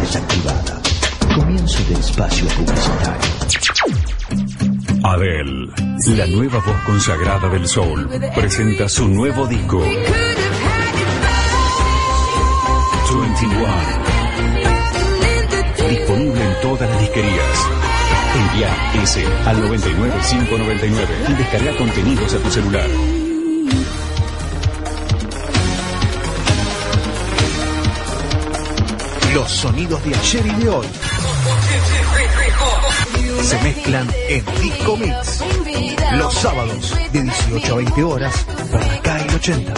desactivada. Comienzo de espacio publicitario. Adele, la nueva voz consagrada del soul, presenta su nuevo disco. 21. Disponible en todas las disquerías. Envía ese al 99599 y descarga contenidos a tu celular. Los sonidos de ayer y de hoy se mezclan en Disco Mix. Los sábados de 18 a 20 horas por la KL 80.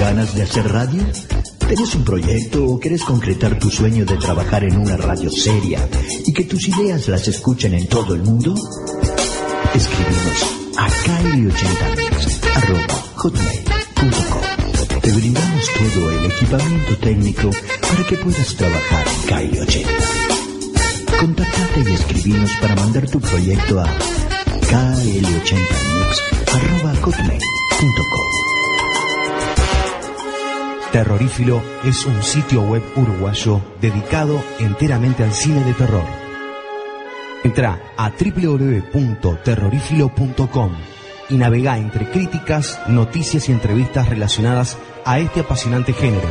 ¿Ganas de hacer radio? ¿Tenés un proyecto o querés concretar tu sueño de trabajar en una radio seria y que tus ideas las escuchen en todo el mundo? Escribimos a kylie80hotmail.com. Te brindamos todo el equipamiento técnico para que puedas trabajar en Kylie 80. Contactate y escribinos para mandar tu proyecto a kl80mix.com. Terrorífilo es un sitio web uruguayo dedicado enteramente al cine de terror. Entra a www.terrorífilo.com y navega entre críticas, noticias y entrevistas relacionadas a este apasionante género.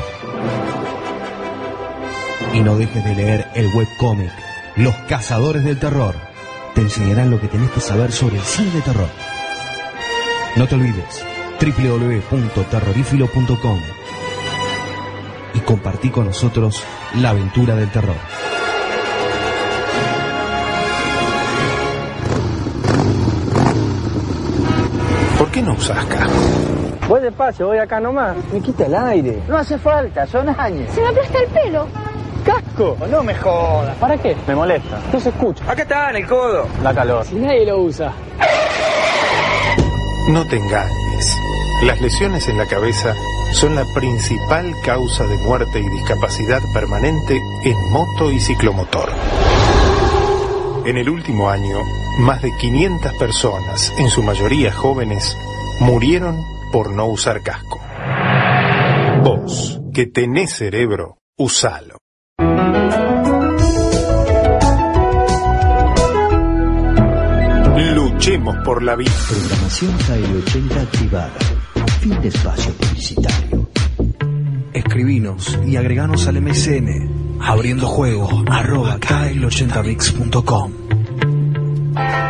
Y no dejes de leer el webcómic Los Cazadores del Terror. Te enseñarán lo que tenés que saber sobre el cine de terror. No te olvides, www.terrorífilo.com y compartí con nosotros la aventura del terror. Qué no usas casco? Voy despacio, voy acá nomás. Me quita el aire. No hace falta, son años. Se me aplasta el pelo. ¡Casco! No me jodas. ¿Para qué? Me molesta. No se escucha. Acá está, en el codo. La calor. Si nadie lo usa. No te engañes. Las lesiones en la cabeza son la principal causa de muerte y discapacidad permanente en moto y ciclomotor. En el último año, más de 500 personas, en su mayoría jóvenes, murieron por no usar casco. Vos, que tenés cerebro, usalo. Luchemos por la vida. Programación KL80 activada. Fin de espacio publicitario. Escribinos y agreganos al MSN abriendo juego arroba kl80mix.com. Thank you.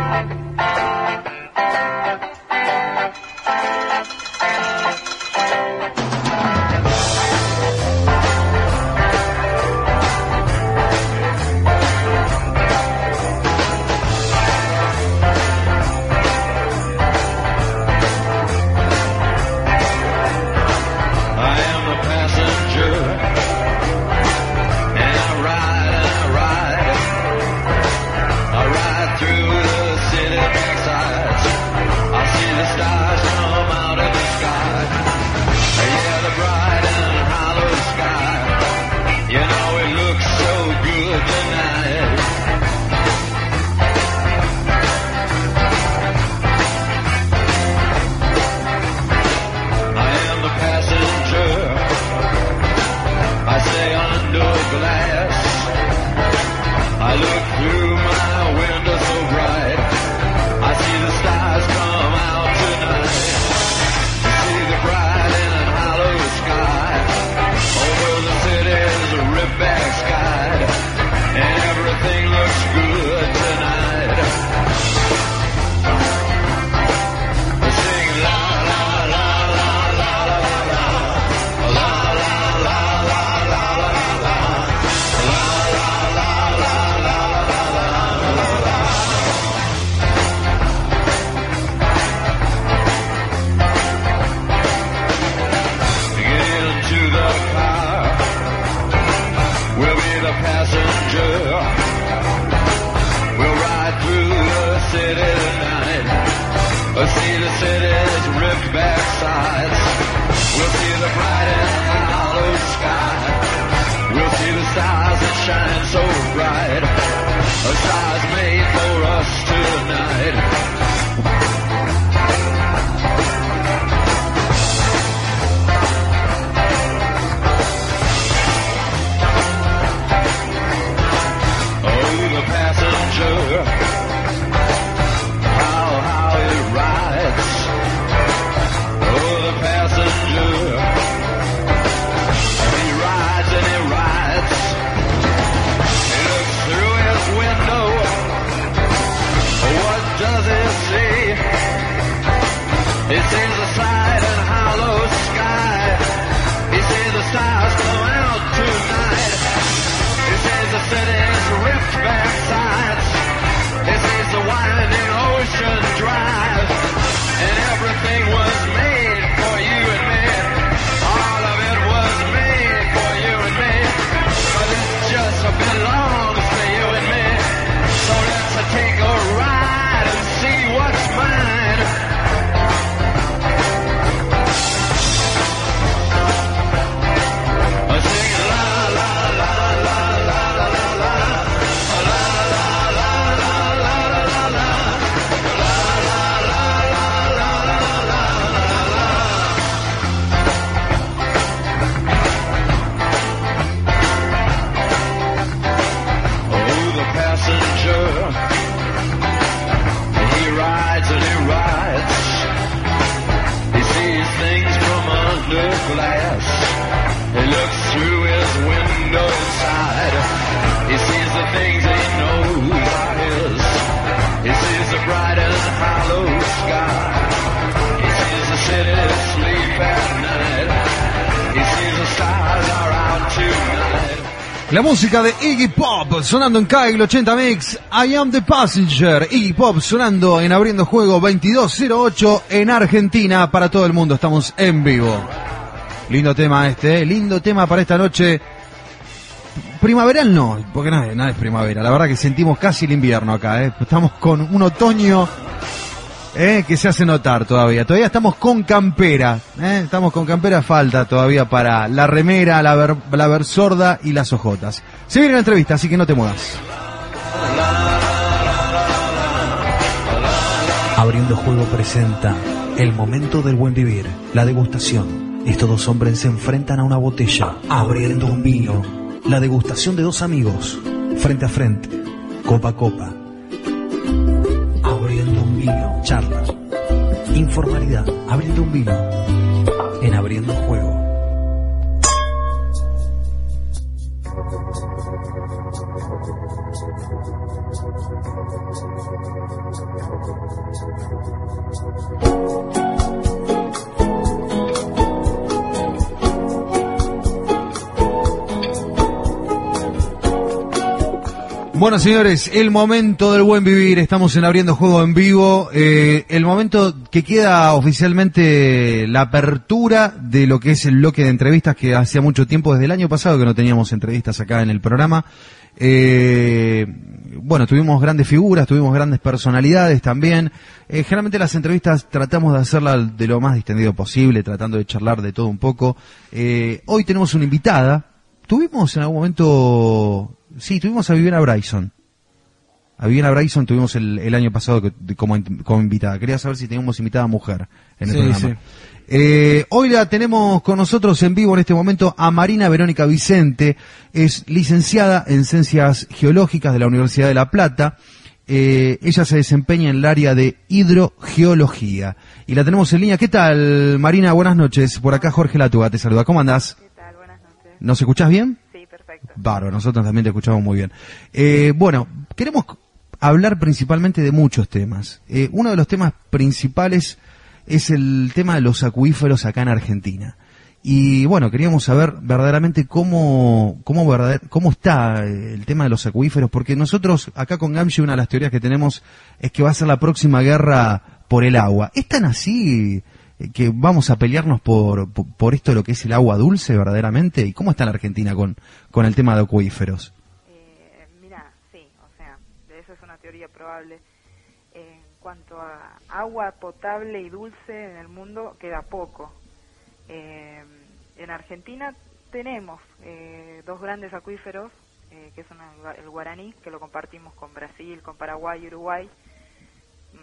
Iggy Pop sonando en KL 80 Mix. I am the passenger. Iggy Pop sonando en abriendo juego 2208 en Argentina para todo el mundo. Estamos en vivo. Lindo tema este, ¿eh? lindo tema para esta noche. Primaveral no, porque nada, nada es primavera. La verdad que sentimos casi el invierno acá. ¿eh? Estamos con un otoño ¿eh? que se hace notar todavía. Todavía estamos con campera. ¿eh? Estamos con campera, falta todavía para la remera, la, ver, la versorda y las ojotas. Se viene la entrevista, así que no te muevas. Abriendo Juego presenta El momento del buen vivir, la degustación. Estos dos hombres se enfrentan a una botella, abriendo un vino. La degustación de dos amigos, frente a frente, copa a copa. Abriendo un vino, charla, informalidad, abriendo un vino, en Abriendo Juego. Bueno, señores, el momento del buen vivir. Estamos en abriendo juego en vivo. Eh, el momento que queda oficialmente la apertura de lo que es el bloque de entrevistas que hacía mucho tiempo, desde el año pasado que no teníamos entrevistas acá en el programa. Eh, bueno, tuvimos grandes figuras, tuvimos grandes personalidades también. Eh, generalmente las entrevistas tratamos de hacerlas de lo más distendido posible, tratando de charlar de todo un poco. Eh, hoy tenemos una invitada. Tuvimos en algún momento Sí, tuvimos a Viviana Bryson. A Viviana Bryson tuvimos el, el año pasado que- de- como, in- como invitada. Quería saber si teníamos invitada mujer en el Sí, programa. sí. Eh, hoy la tenemos con nosotros en vivo en este momento a Marina Verónica Vicente. Es licenciada en Ciencias Geológicas de la Universidad de La Plata. Eh, ella se desempeña en el área de hidrogeología. Y la tenemos en línea. ¿Qué tal, Marina? Buenas noches. Por acá Jorge Latuga te saluda. ¿Cómo andás? ¿Qué tal? Buenas noches. ¿Nos escuchás bien? Bárbaro, nosotros también te escuchamos muy bien. Eh, bueno, queremos hablar principalmente de muchos temas. Eh, uno de los temas principales es el tema de los acuíferos acá en Argentina. Y bueno, queríamos saber verdaderamente cómo, cómo, verdader- cómo está el tema de los acuíferos, porque nosotros acá con Gamshi una de las teorías que tenemos es que va a ser la próxima guerra por el agua. ¿Es tan así que vamos a pelearnos por, por, esto de lo que es el agua dulce verdaderamente? ¿Y cómo está la Argentina con, con el tema de acuíferos? Eh, mira, sí, o sea, eso es una teoría probable. En cuanto a agua potable y dulce en el mundo, queda poco. Eh, en Argentina tenemos eh, dos grandes acuíferos, eh, que son el Guaraní, que lo compartimos con Brasil, con Paraguay y Uruguay.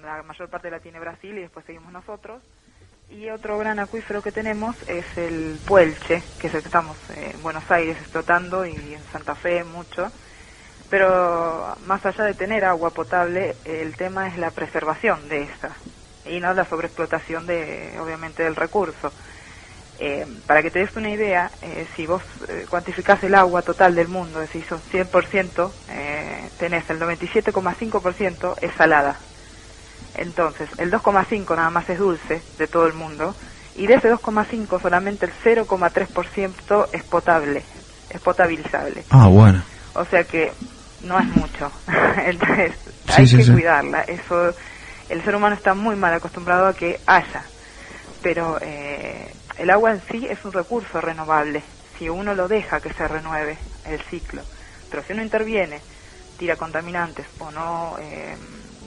La mayor parte la tiene Brasil y después seguimos nosotros. Y otro gran acuífero que tenemos es el Puelche, que estamos en Buenos Aires explotando y en Santa Fe mucho. Pero más allá de tener agua potable, el tema es la preservación de esta y no la sobreexplotación de, obviamente, del recurso. Eh, para que te des una idea, eh, si vos eh, cuantificás el agua total del mundo, es decir, son 100%, eh, tenés el 97,5% es salada. Entonces, el 2,5 nada más es dulce de todo el mundo, y de ese 2,5 solamente el 0,3% es potable, es potabilizable. Ah, bueno. O sea que no es mucho. Entonces, Sí, hay sí, que sí. cuidarla. Eso, el ser humano está muy mal acostumbrado a que haya. Pero eh, el agua en sí es un recurso renovable. Si uno lo deja que se renueve el ciclo. Pero si uno interviene, tira contaminantes o no, eh,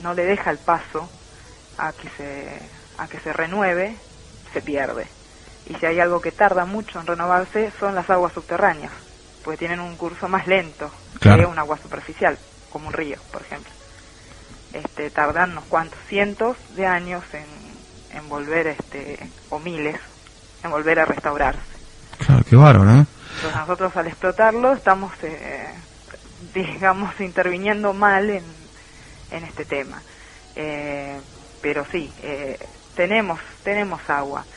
no le deja el paso a que se, a que se renueve, se pierde. Y si hay algo que tarda mucho en renovarse, son las aguas subterráneas, porque tienen un curso más lento Claro. que un agua superficial, como un río, por ejemplo. Este, tardan unos cuantos cientos de años en, en volver, este, o miles, en volver a restaurarse. Claro, qué bárbaro, ¿no? Entonces nosotros al explotarlo estamos, eh, digamos, interviniendo mal en, en este tema. Eh, pero sí, eh, tenemos, tenemos agua.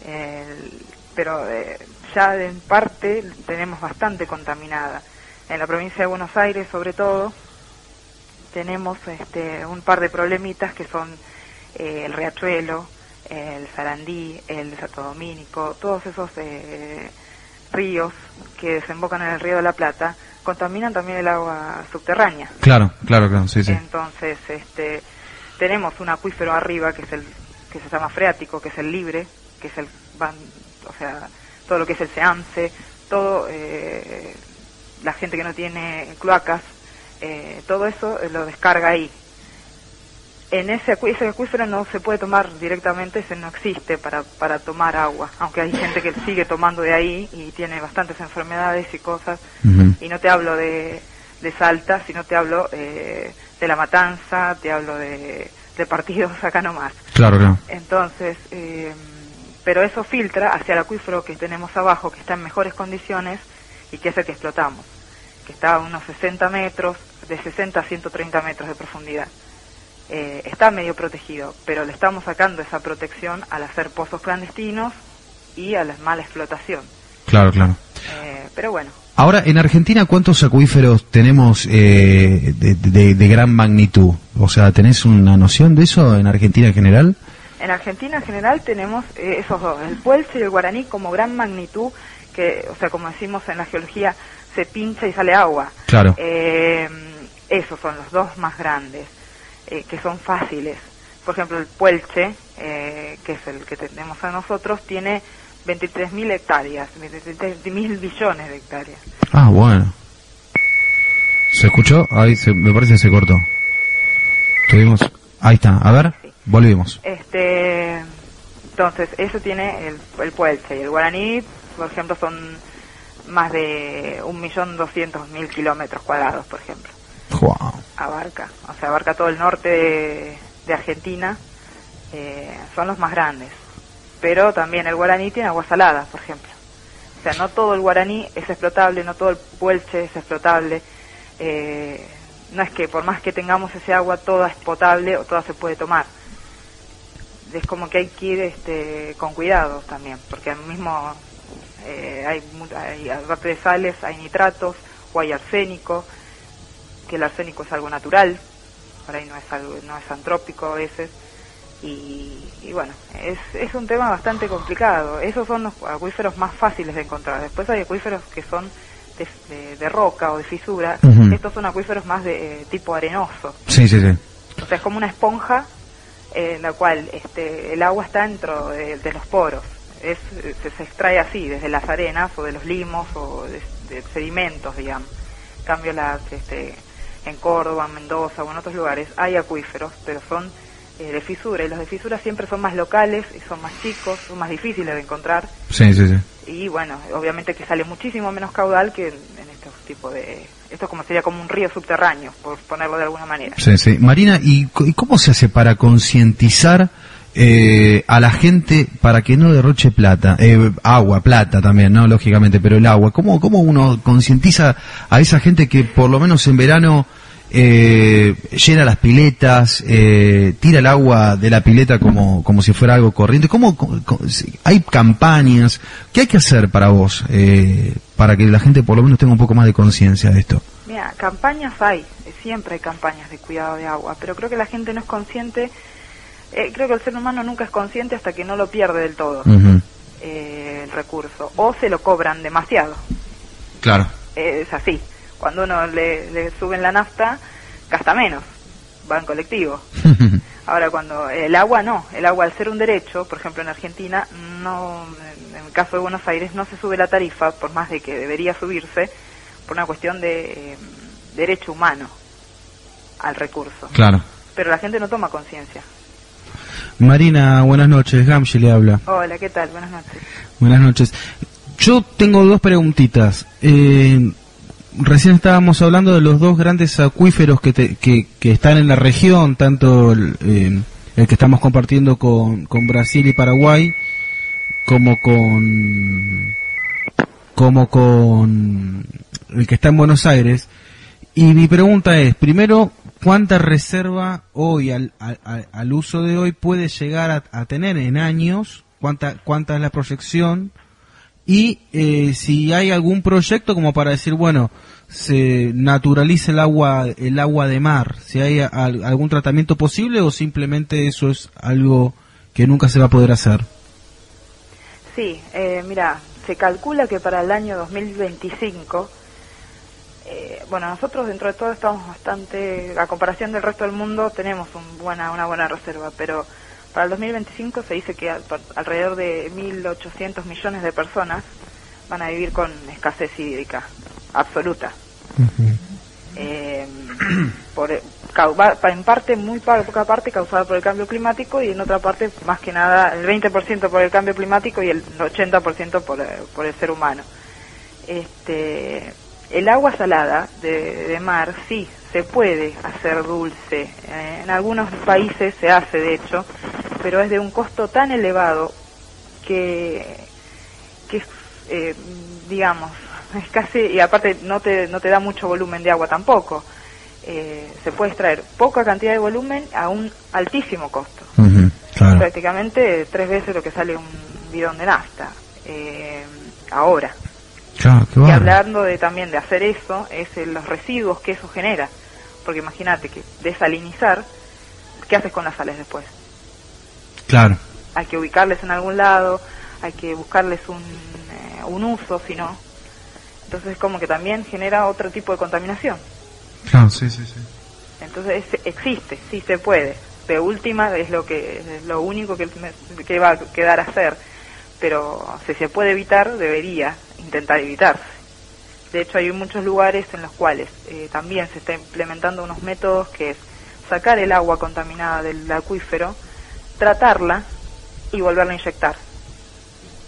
El- pero eh, ya en parte tenemos bastante contaminada. En la provincia de Buenos Aires, sobre todo, tenemos este, un par de problemitas que son eh, el riachuelo, el Sarandí, el Santo Domínico, todos esos eh, ríos que desembocan en el río de la Plata contaminan también el agua subterránea. Claro, claro, claro, sí, sí. Entonces, este, tenemos un acuífero arriba que es el que se llama freático, que es el libre, que es el, van, o sea, todo lo que es el seance, todo, eh, la gente que no tiene cloacas, eh, todo eso eh, lo descarga ahí. En ese, ese acuífero no se puede tomar directamente, ese no existe para, para tomar agua, aunque hay gente que sigue tomando de ahí y tiene bastantes enfermedades y cosas, y no te hablo de, de Salta, sino te hablo eh, de La Matanza, te hablo de, de partidos acá nomás. Claro, claro. Entonces, eh, pero eso filtra hacia el acuífero que tenemos abajo, que está en mejores condiciones y que es el que explotamos, que está a unos 60 metros, de 60 a 130 metros de profundidad. Eh, está medio protegido, pero le estamos sacando esa protección al hacer pozos clandestinos y a la mala explotación. Claro, claro. Eh, pero bueno, Ahora, en Argentina, ¿cuántos acuíferos tenemos eh, de, de- de gran magnitud? O sea, ¿tenés una noción de eso en Argentina en general? En Argentina en general tenemos eh, esos dos, el puelche y el guaraní como gran magnitud, que, o sea, como decimos en la geología, se pincha y sale agua. Claro. Eh, esos son los dos más grandes, eh, que son fáciles. Por ejemplo, el puelche, eh, que es el que tenemos a nosotros, tiene 23.000 hectáreas, 23.000 billones de hectáreas. Ah, bueno. ¿Se escuchó? Ahí se- me parece que se cortó. Tuvimos... Ahí está, a ver, volvimos. Este, entonces, eso tiene el, el puelche y el guaraní, por ejemplo, son más de 1.200.000 kilómetros cuadrados, por ejemplo. Abarca, o sea, abarca todo el norte de, Argentina, eh, son los más grandes. Pero también el guaraní tiene agua salada, por ejemplo. O sea, no todo el guaraní es explotable, no todo el puelche es explotable. Eh, no es que por más que tengamos ese agua, toda es potable o toda se puede tomar. Es como que hay que ir este, con cuidado también, porque al mismo eh, hay, hay, de sales, hay nitratos o hay arsénico, que el arsénico es algo natural, por ahí no es algo, no es antrópico a veces, y, y bueno, es, es un tema bastante complicado. Esos son los acuíferos más fáciles de encontrar. Después hay acuíferos que son de, de- de roca o de fisura. Estos son acuíferos más de eh, tipo arenoso. Sí, sí, sí. O sea, es como una esponja eh, en la cual este, el agua está dentro de, de los poros. Es, se, se extrae así, desde las arenas o de los limos o de, de sedimentos, digamos. En cambio, las, este, en Córdoba, en Mendoza o en otros lugares hay acuíferos, pero son eh, de fisura. Y los de fisura siempre son más locales y son más chicos, son más difíciles de encontrar. Sí, sí, sí. Y bueno, obviamente que sale muchísimo menos caudal que en, en estos tipos de... Esto como sería como un río subterráneo, por ponerlo de alguna manera. Sí, sí. Marina, ¿y, y cómo se hace para concientizar eh, a la gente para que no derroche plata? Eh, agua, plata también, ¿no? Lógicamente, pero el agua. ¿Cómo, cómo uno concientiza a esa gente que por lo menos en verano eh, llena las piletas, eh, tira el agua de la pileta como, como si fuera algo corriente? ¿Cómo, hay campañas? ¿Qué hay que hacer para vos? eh, para que la gente por lo menos tenga un poco más de conciencia de esto. Mira, campañas hay, siempre hay campañas de cuidado de agua, pero creo que la gente no es consciente, eh, creo que el ser humano nunca es consciente hasta que no lo pierde del todo, eh, el recurso, o se lo cobran demasiado, Claro. Es así, cuando uno le, le suben la nafta, gasta menos, va en colectivo. Ahora, cuando el agua no, el agua al ser un derecho, por ejemplo en Argentina, no, en el caso de Buenos Aires no se sube la tarifa, por más de que debería subirse, por una cuestión de eh, derecho humano al recurso. Claro. Pero la gente no toma conciencia. Marina, buenas noches. Gamshi le habla. Hola, ¿qué tal? Buenas noches. Buenas noches. Yo tengo dos preguntitas. Eh, recién estábamos hablando de los dos grandes acuíferos que, te- que, están en la región, tanto el, que estamos compartiendo con, con Brasil y Paraguay, como con como con el que está en Buenos Aires. Y mi pregunta es, primero, cuánta reserva hoy, al, al- al- al uso de hoy, puede llegar a, a tener en años, cuánta, cuánta es la proyección, y eh, si hay algún proyecto como para decir, bueno, se naturaliza el agua, el agua de mar, si hay al- algún tratamiento posible o simplemente eso es algo que nunca se va a poder hacer. Sí, eh, mira, se calcula que para el año 2025, eh, bueno, nosotros dentro de todo estamos bastante, a comparación del resto del mundo, tenemos un buena, una buena reserva, pero para el 2025 se dice que al- por- alrededor de 1.800 millones de personas van a vivir con escasez hídrica absoluta. Eh, por, cau- va- pa- en parte, muy poca parte causada por el cambio climático y en otra parte, más que nada, el 20% por el cambio climático y el 80% por, eh, por el ser humano. Este, el agua salada de, de mar sí se puede hacer dulce. Eh, en algunos países se hace, de hecho, pero es de un costo tan elevado que, que eh, digamos, es casi, y aparte no te, no te da mucho volumen de agua tampoco. Eh, se puede extraer poca cantidad de volumen a un altísimo costo. claro. Prácticamente tres veces lo que sale un bidón de nafta. Eh, ahora. Claro, Y hablando de también de hacer eso, es los residuos que eso genera. Porque imagínate que desalinizar, ¿qué haces con las sales después? Claro. Hay que ubicarles en algún lado, hay que buscarles un, eh, un uso, si no. Entonces como que también genera otro tipo de contaminación. Claro, sí, sí, sí. Entonces es- existe, sí se puede. De última es lo que es lo único que, me- que va a quedar a hacer. Pero si se puede evitar, debería intentar evitarse. De hecho, hay muchos lugares en los cuales eh, también se está implementando unos métodos que es sacar el agua contaminada del acuífero, tratarla y volverla a inyectar.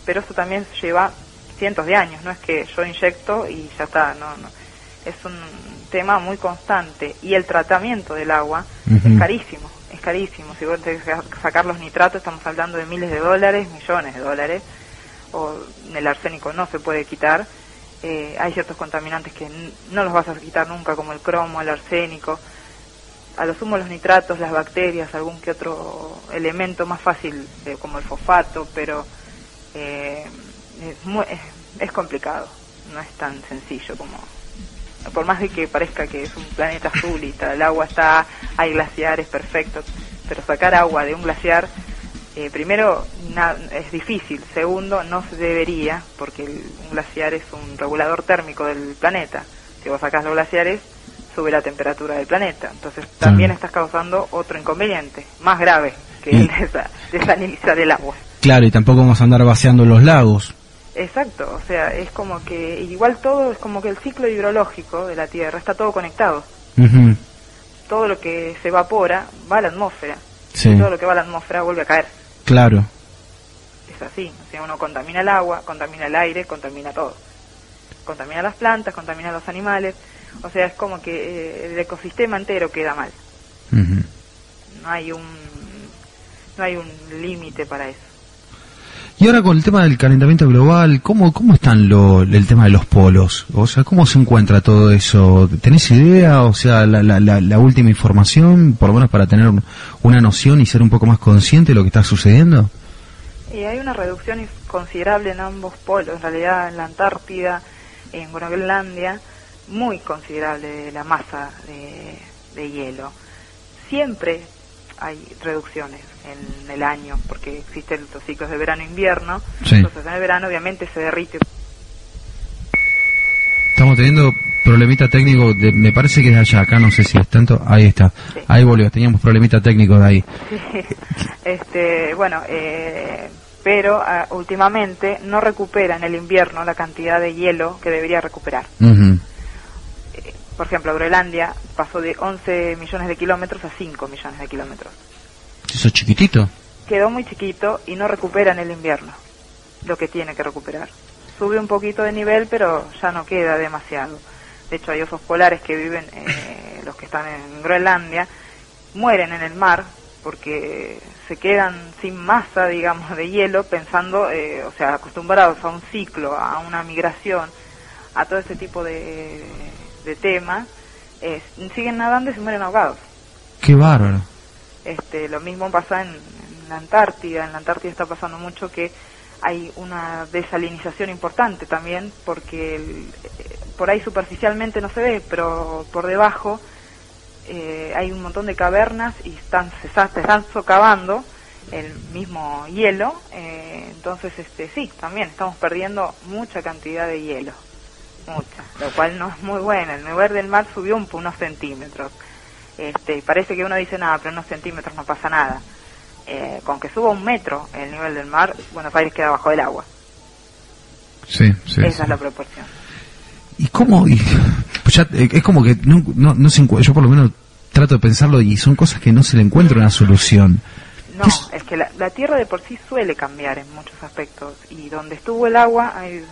Pero eso también lleva cientos de años, no es que yo inyecto y ya está, no, no. Es un tema muy constante y el tratamiento del agua es carísimo, es carísimo. Si vos tenés que sacar los nitratos, estamos hablando de miles de dólares, millones de dólares, o el arsénico no se puede quitar. Eh, hay ciertos contaminantes que no los vas a quitar nunca, como el cromo, el arsénico. A lo sumo los nitratos, las bacterias, algún que otro elemento más fácil, eh, como el fosfato, pero eh, es, muy- es, es complicado, no es tan sencillo como... Por más de que parezca que es un planeta azul y tal, el agua está, hay glaciares perfectos, pero sacar agua de un glaciar eh, primero, na- es difícil. Segundo, no se debería, porque el- un glaciar es un regulador térmico del planeta. Si vos sacás los glaciares, sube la temperatura del planeta. Entonces, también estás causando otro inconveniente, más grave que el de esa- desalinizar el agua. Claro, y tampoco vamos a andar vaciando los lagos. Exacto, o sea, es como que, igual todo es como que el ciclo hidrológico de la Tierra está todo conectado. Ujú. Todo lo que se evapora va a la atmósfera. Sí. Y todo lo que va a la atmósfera vuelve a caer. Claro. es así. O sea, uno contamina el agua, contamina el aire, contamina todo. Contamina las plantas, contamina los animales. O sea, es como que eh, el ecosistema entero queda mal. No hay un no hay un límite para eso. Y ahora con el tema del calentamiento global, ¿cómo, cómo están lo, el tema de los polos? O sea, ¿cómo se encuentra todo eso? ¿Tenés idea? O sea, la, la, la, última información, por lo menos para tener un- una noción y ser un poco más consciente de lo que está sucediendo. Y hay una reducción considerable en ambos polos, en realidad en la Antártida, en Groenlandia, muy considerable de la masa de hielo. Siempre hay reducciones en el año, porque existen los ciclos de verano-invierno, Sí. entonces en el verano obviamente se derrite Estamos teniendo problemita técnico, de- me parece que es allá, acá no sé si es tanto, ahí está, ahí volvió, teníamos problemita técnico de ahí. este, bueno, eh, pero ah, últimamente no recupera en el invierno la cantidad de hielo que debería recuperar. Ujú. Por ejemplo, Groenlandia pasó de 11 millones de kilómetros a 5 millones de kilómetros. Eso es chiquitito. Quedó muy chiquito y no recupera en el invierno lo que tiene que recuperar. Sube un poquito de nivel, pero ya no queda demasiado. De hecho, hay osos polares que viven, eh, los que están en Groenlandia, mueren en el mar porque se quedan sin masa, digamos, de hielo, pensando, eh, o sea, acostumbrados a un ciclo, a una migración, a todo ese tipo de, de temas, eh, siguen nadando y se mueren ahogados. Qué bárbaro. Este, lo mismo pasa en, en la Antártida. En la Antártida está pasando mucho que hay una desalinización importante también, porque el- eh, por ahí superficialmente no se ve, pero por debajo eh, hay un montón de cavernas y están, se, está- se están socavando el mismo hielo. eh, entonces, este, sí, también estamos perdiendo mucha cantidad de hielo. Mucha, lo cual no es muy bueno. El nivel del mar subió un, unos centímetros. Este, y parece que uno dice nada, pero unos centímetros no pasa nada. Eh, con que suba un metro el nivel del mar, Buenos Aires queda bajo el agua. Sí, sí. Esa sí. es la proporción. ¿Y cómo? y- pues ya, eh, es como que no, no, no se yo por lo menos trato de pensarlo y son cosas que no se le encuentra una solución. No, es que la, la Tierra de por sí suele cambiar en muchos aspectos y donde estuvo el agua hay-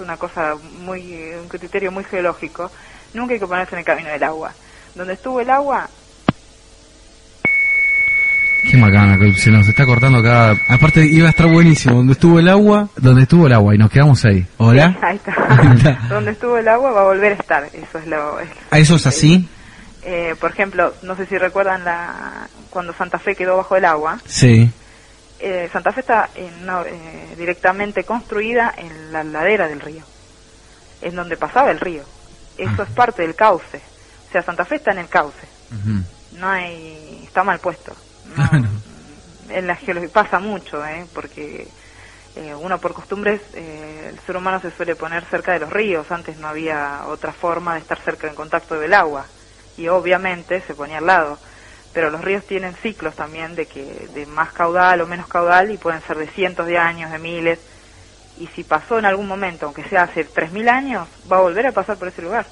una cosa muy, un criterio muy geológico. Nunca hay que ponerse en el camino del agua. Donde estuvo el agua, Qué macana, que se nos está cortando acá. Aparte iba a estar buenísimo, donde estuvo el agua, Donde estuvo el agua y nos quedamos ahí. hola. ahí está. Ahí está. donde estuvo el agua va a volver a estar. Eso es lo. es- ¿A eso es así? eh, por ejemplo, no sé si recuerdan la cuando Santa Fe quedó bajo el agua. Sí. Eh, Santa Fe está en una- eh, directamente construida en la ladera del río, en donde pasaba el río. Eso es parte del cauce. O sea, Santa Fe está en el cauce. No hay, está mal puesto. No, En la geología pasa mucho, ¿eh? porque eh, uno por costumbres, eh, el ser humano se suele poner cerca de los ríos. Antes no había otra forma de estar cerca en contacto del agua y obviamente se ponía al lado pero los ríos tienen ciclos también de que de más caudal o menos caudal y pueden ser de cientos de años, de miles. Y si pasó en algún momento, aunque sea hace 3.000 años, va a volver a pasar por ese lugar.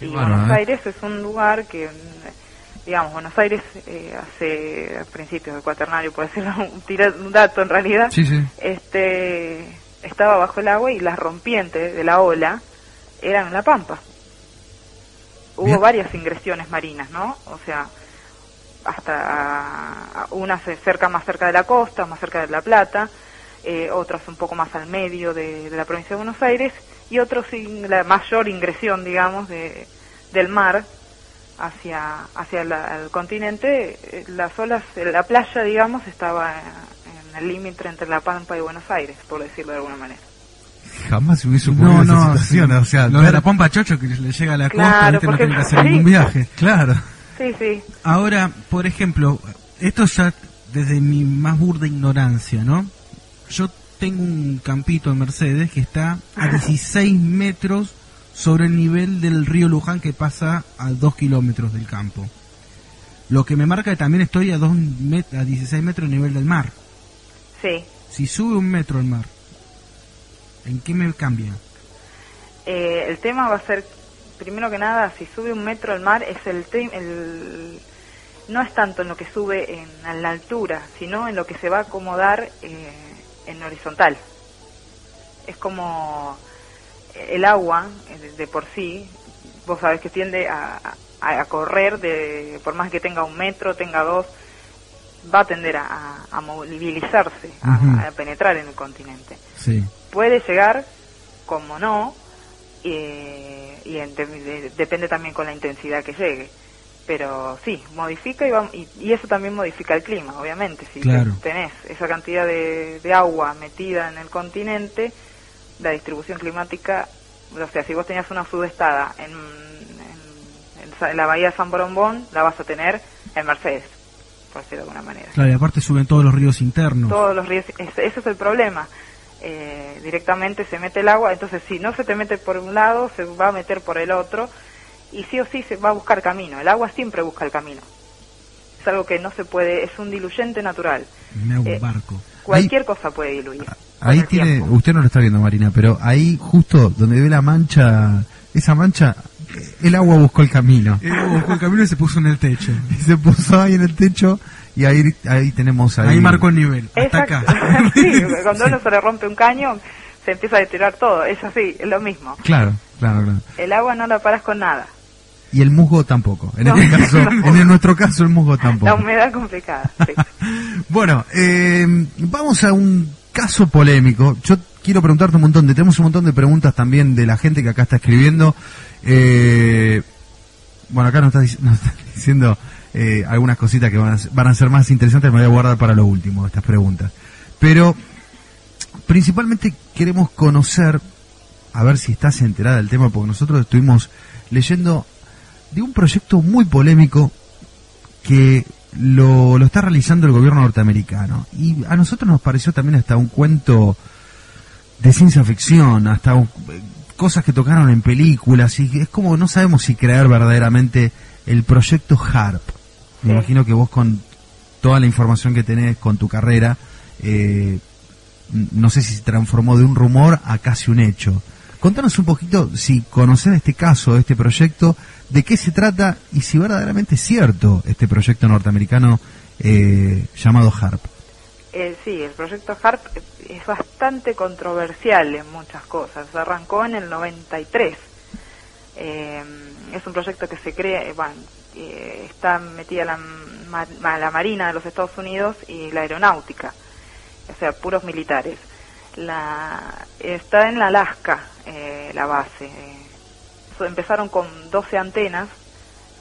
y bárbaro, Buenos ¿eh? Aires es un lugar que, mm, digamos, Buenos Aires eh, hace a principios del cuaternario, puede ser un, un dato en realidad, Sí, sí. este estaba bajo el agua y las rompientes de la ola eran en la pampa. Hubo Bien. varias ingresiones marinas, ¿no? O sea, hasta unas cerca más cerca de la costa, más cerca de La Plata, eh, otras un poco más al medio de, de la provincia de Buenos Aires y otros sin la mayor ingresión, digamos, de, del mar hacia hacia la- el continente. Eh, Las olas, eh, la playa, digamos, estaba en el límite entre La Pampa y Buenos Aires, por decirlo de alguna manera. Jamás se hubiese ocurrido No, esa no, situación, sí. o sea, lo de la pompa chocho que le llega a la Claro, costa, ¿viste? no tiene que hacer ningún viaje. Claro. Sí, sí. Ahora, por ejemplo, esto ya desde mi más burda ignorancia, ¿no? Yo tengo un campito en Mercedes que está a 16 metros sobre el nivel del río Luján que pasa a 2 kilómetros del campo. Lo que me marca que también estoy a, 2 met- a 16 metros del nivel del mar. Sí. Si sube un metro el mar, ¿en qué me cambia? Eh, el tema va a ser, primero que nada, si sube un metro el mar, es el, te- el no es tanto en lo que sube en, en la altura, sino en lo que se va a acomodar eh, en horizontal. Es como el agua, eh, de, de por sí, vos sabés que tiende a, a- a correr, de, por más que tenga un metro, tenga dos, va a tender a, a- movilizarse, a penetrar en el continente Sí. Puede llegar, como no, eh, y en- de- de- depende también con la intensidad que llegue. Pero sí, modifica y, va- y, y eso también modifica el clima, obviamente. Si Claro. te- tenés esa cantidad de, de agua metida en el continente, la distribución climática, o sea, si vos tenías una sudestada en, en- la bahía de San Borombón, la vas a tener en Mercedes, por decirlo de alguna manera Claro, y aparte suben todos los ríos internos. todos los ríos, ese, ese es el problema. Eh, directamente se mete el agua, entonces si no se te mete por un lado, se va a meter por el otro, y sí o sí se va a buscar camino. El agua siempre busca el camino. Es algo que no se puede, es un diluyente natural. Me hago Eh, un barco. Cualquier cosa puede diluir. Ahí tiene, usted no lo está viendo Marina, pero ahí justo donde ve la mancha, esa mancha, eh, el agua buscó el camino. El agua buscó el camino y se puso en el techo. Y se puso ahí en el techo y ahí, ahí tenemos ahí. Ahí marcó el nivel, hasta Exacto. acá. sí, cuando uno se le rompe un caño, se empieza a deteriorar todo. Es así, es lo mismo. Claro, claro, claro. El agua no la paras con nada. Y el musgo tampoco. En No. este caso, en nuestro caso el musgo La tampoco. humedad complicada. sí. Bueno, eh, vamos a un caso polémico. Yo quiero preguntarte un montón, de, tenemos un montón de preguntas también de la gente que acá está escribiendo. Eh, bueno, acá nos está, dic- nos está diciendo eh, algunas cositas que van a, van a ser más interesantes, me voy a guardar para lo último, estas preguntas. Pero principalmente queremos conocer, a ver si estás enterada del tema, porque nosotros estuvimos leyendo de un proyecto muy polémico que lo, lo está realizando el gobierno norteamericano. Y a nosotros nos pareció también hasta un cuento de ciencia ficción, hasta un- cosas que tocaron en películas, y es como no sabemos si creer verdaderamente el proyecto HARP. Me imagino que vos con toda la información que tenés con tu carrera, eh, no sé si se transformó de un rumor a casi un hecho. Contanos un poquito si conoces este caso, este proyecto, de qué se trata y si verdaderamente es cierto este proyecto norteamericano eh, llamado HARP. Eh, sí, el proyecto HARP es- es bastante controversial en muchas cosas. Arrancó en el 93. Eh, es un proyecto que se crea, eh, bueno, eh, está metida la, la Marina de los Estados Unidos y la Aeronáutica, o sea, puros militares. La, está en la Alaska eh, la base. Eh, so- empezaron con 12 antenas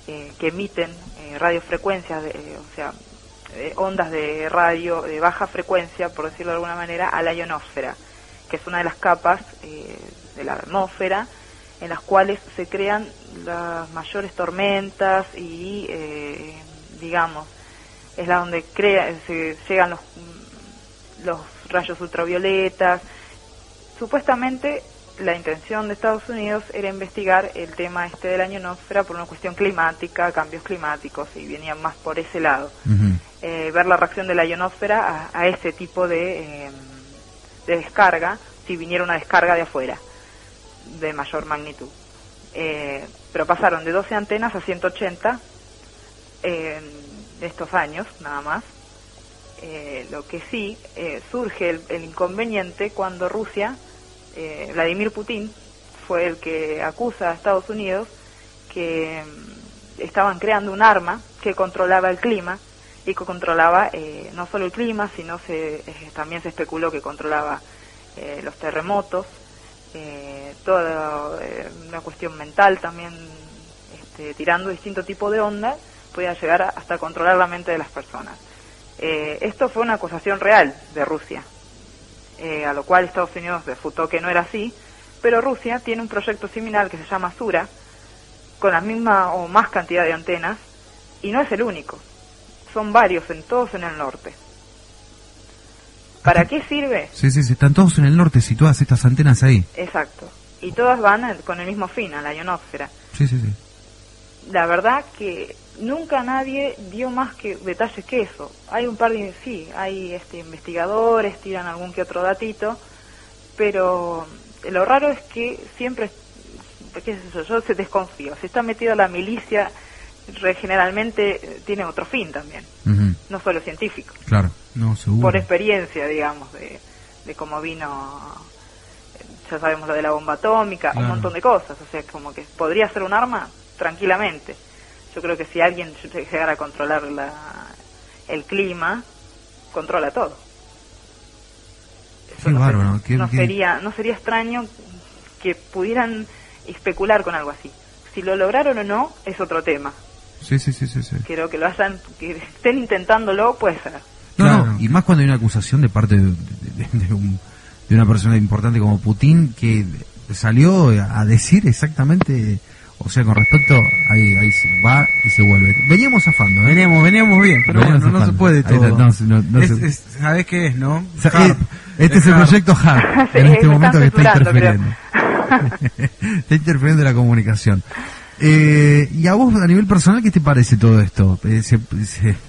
eh, que emiten eh, radiofrecuencias, de, eh, o sea, eh, ondas de radio de baja frecuencia, por decirlo de alguna manera, a la ionosfera, que es una de las capas de la atmósfera en las cuales se crean las mayores tormentas y, eh, digamos, es la donde crea, se llegan los, los rayos ultravioletas. Supuestamente la intención de Estados Unidos era investigar el tema este de la ionosfera por una cuestión climática, cambios climáticos, y venían más por ese lado. Eh, ver la reacción de la ionosfera a, a ese tipo de, eh, de descarga, si viniera una descarga de afuera, de mayor magnitud. Eh, pero pasaron de 12 antenas a 180 en estos años, nada más. Eh, lo que sí, eh, surge el, inconveniente cuando Rusia, eh, Vladimir Putin, fue el que acusa a Estados Unidos que mm, estaban creando un arma que controlaba el clima y que controlaba eh, no solo el clima, sino se, eh, también se especuló que controlaba eh, los terremotos, eh, toda una cuestión mental también, este, tirando distinto tipo de ondas, podía llegar hasta controlar la mente de las personas. Eh, esto fue una acusación real de Rusia, eh, a lo cual Estados Unidos refutó que no era así, pero Rusia tiene un proyecto similar que se llama Sura, con la misma o más cantidad de antenas, y no es el único, son varios, en todos en el norte. ¿Para qué sirve? Sí, sí, sí, están todos en el norte situadas estas antenas ahí. Exacto. Y todas van con el mismo fin, a la ionosfera. Sí, sí, sí. La verdad que nunca nadie dio más que detalles que eso. Hay un par de, sí, hay este, investigadores, tiran algún que otro datito, pero lo raro es que siempre, qué sé yo, yo se desconfío. Si está metida la milicia, generalmente eh, tiene otro fin también, no solo científico. Claro, no, seguro. Por experiencia, digamos, de, de cómo vino, ya sabemos lo de la bomba atómica, Claro. un montón de cosas, o sea, como que podría ser un arma tranquilamente. Yo creo que si alguien llegara a controlar la, el clima, controla todo. Qué bárbaro. qué- No qué- sería, no sería extraño que pudieran especular con algo así. Si lo lograron o no, es otro tema. Sí, sí, sí, sí. sí. Creo que lo hayan, que estén intentándolo, puede ser. No, no, y más cuando hay una acusación de parte de, de- de un- de una persona importante como Putin que salió a decir exactamente, o sea, con respecto, ahí, ahí se va y se vuelve. Veníamos zafando, ¿eh? Veníamos, veníamos bien, pero Veníamos bueno, no se zafando. puede todo. está, no se- no- no Es- se- es- ¿Sabés qué es, no? O sea, Harp. eh, este es el Harp. proyecto HARP, Sí, en este me momento que está interfiriendo. está interfiriendo la comunicación. Eh, y a vos, a nivel personal, ¿qué te parece todo esto? Eh, se-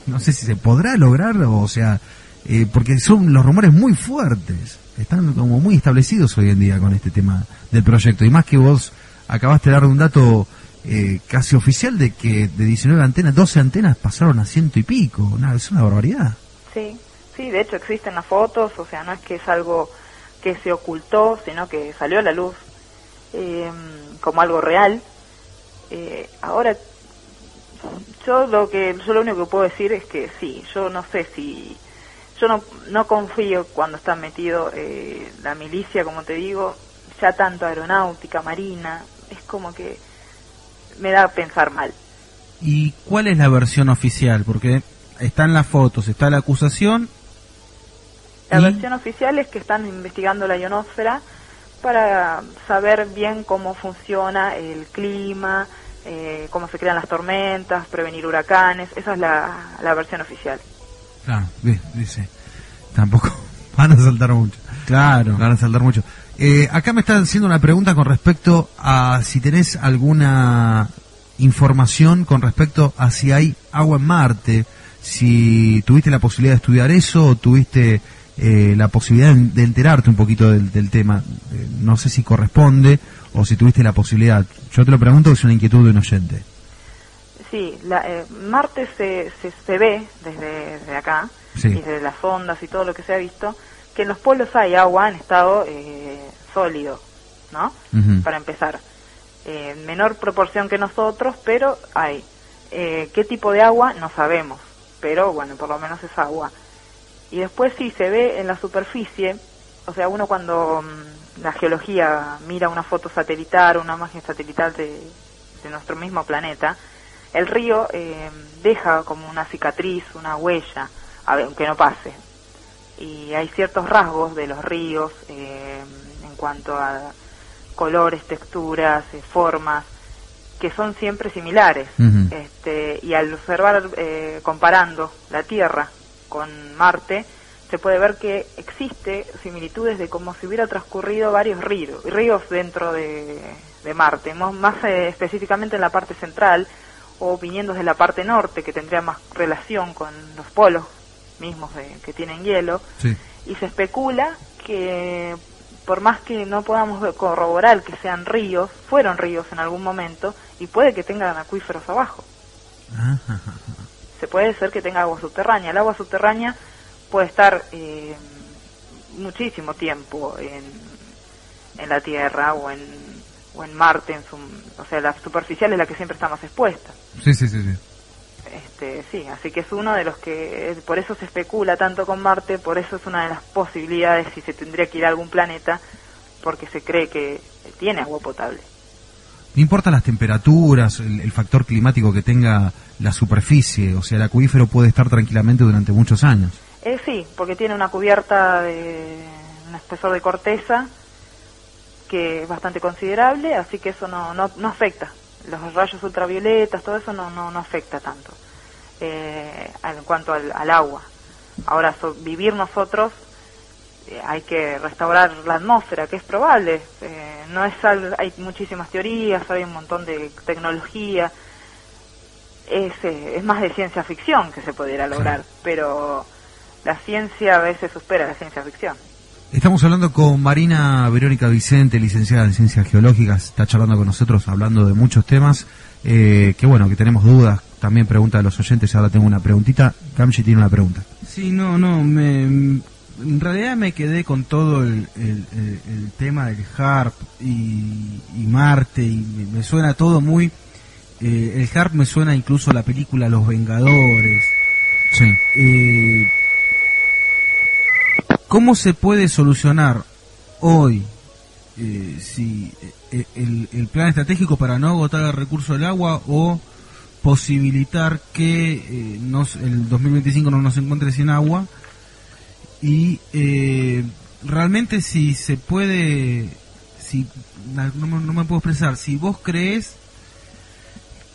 no sé si se podrá lograr, o sea, eh, porque son los rumores muy fuertes. Están como muy establecidos hoy en día con este tema del proyecto. Y más que vos acabaste de dar un dato eh, casi oficial de que de 19 antenas, 12 antenas pasaron a ciento y pico. Una, es una barbaridad. Sí, sí, de hecho existen las fotos, o sea, no es que es algo que se ocultó, sino que salió a la luz como algo real. Eh, ahora, yo lo que yo lo único que puedo decir es que sí, yo no sé si yo no, no confío cuando está metido eh, la milicia, como te digo, ya tanto aeronáutica, marina, es como que me da a pensar mal. ¿Y cuál es la versión oficial? Porque están las fotos, está la acusación. La y- versión oficial es que están investigando la ionosfera para saber bien cómo funciona el clima, eh, cómo se crean las tormentas, prevenir huracanes. Esa es la, la versión oficial. Claro, di- dice. Tampoco van a saltar mucho. Claro. Van a saltar mucho. Eh, acá me están haciendo una pregunta con respecto a si tenés alguna información con respecto a si hay agua en Marte, si tuviste la posibilidad de estudiar eso o tuviste eh, la posibilidad de enterarte un poquito del, del tema. Eh, no sé si corresponde o si tuviste la posibilidad. Yo te lo pregunto, es una inquietud de un oyente. Sí, la, eh, Marte se, se, se ve desde, desde acá, Sí. y desde las ondas y todo lo que se ha visto, que en los polos hay agua en estado eh, sólido, ¿no? Para empezar. Eh, en menor proporción que nosotros, pero hay. Eh, ¿Qué tipo de agua? No sabemos, pero bueno, por lo menos es agua. Y después sí se ve en la superficie, o sea, uno cuando mm, la geología mira una foto satelital, una imagen satelital de, de nuestro mismo planeta, el río eh, deja como una cicatriz, una huella, aunque no pase. Y hay ciertos rasgos de los ríos eh, en cuanto a colores, texturas, eh, formas, que son siempre similares. Este, y al observar, eh, comparando la Tierra con Marte, se puede ver que existe similitudes de como si hubiera transcurrido varios ríos, ríos dentro de, de Marte, más eh, específicamente en la parte central o viniendo de la parte norte, que tendría más relación con los polos mismos de- que tienen hielo, Sí. y se especula que por más que no podamos corroborar que sean ríos, fueron ríos en algún momento y puede que tengan acuíferos abajo. Se puede ser que tenga agua subterránea. El agua subterránea puede estar eh, muchísimo tiempo en, en la Tierra o en, o en Marte, en su, o sea, la superficial es la que siempre está más expuesta. Sí, sí, sí. sí. Este, sí, así que es uno de los que, por eso se especula tanto con Marte, por eso es una de las posibilidades si se tendría que ir a algún planeta, porque se cree que tiene agua potable. No importa las temperaturas, el, factor climático que tenga la superficie, o sea, el acuífero puede estar tranquilamente durante muchos años. Eh, sí, porque tiene una cubierta de un espesor de corteza que es bastante considerable, así que eso no, no, no afecta. Los rayos ultravioletas, todo eso no, no, no afecta tanto eh, en cuanto al, al agua. Ahora, so- vivir nosotros hay que restaurar la atmósfera, que es probable. Eh, no es algo- hay muchísimas teorías, hay un montón de tecnología. Es, eh, es más de ciencia ficción que se pudiera lograr, pero la ciencia a veces supera la ciencia ficción. Estamos hablando con Marina Verónica Vicente, licenciada en Ciencias Geológicas, está charlando con nosotros hablando de muchos temas, eh, que bueno, que tenemos dudas, también pregunta de los oyentes, ahora tengo una preguntita, Gamchi tiene una pregunta. Sí, no, no, me, en realidad me quedé con todo el, el- el- el tema del HARP y, y Marte y me, me suena todo muy... eh, el HARP me suena incluso a la película Los Vengadores. Sí. Eh, ¿Cómo se puede solucionar hoy eh, si eh, el, el plan estratégico para no agotar el recurso del agua o posibilitar que eh, nos, el 2025 no nos encuentre sin agua y eh, realmente si se puede si no, me- no me puedo expresar si vos crees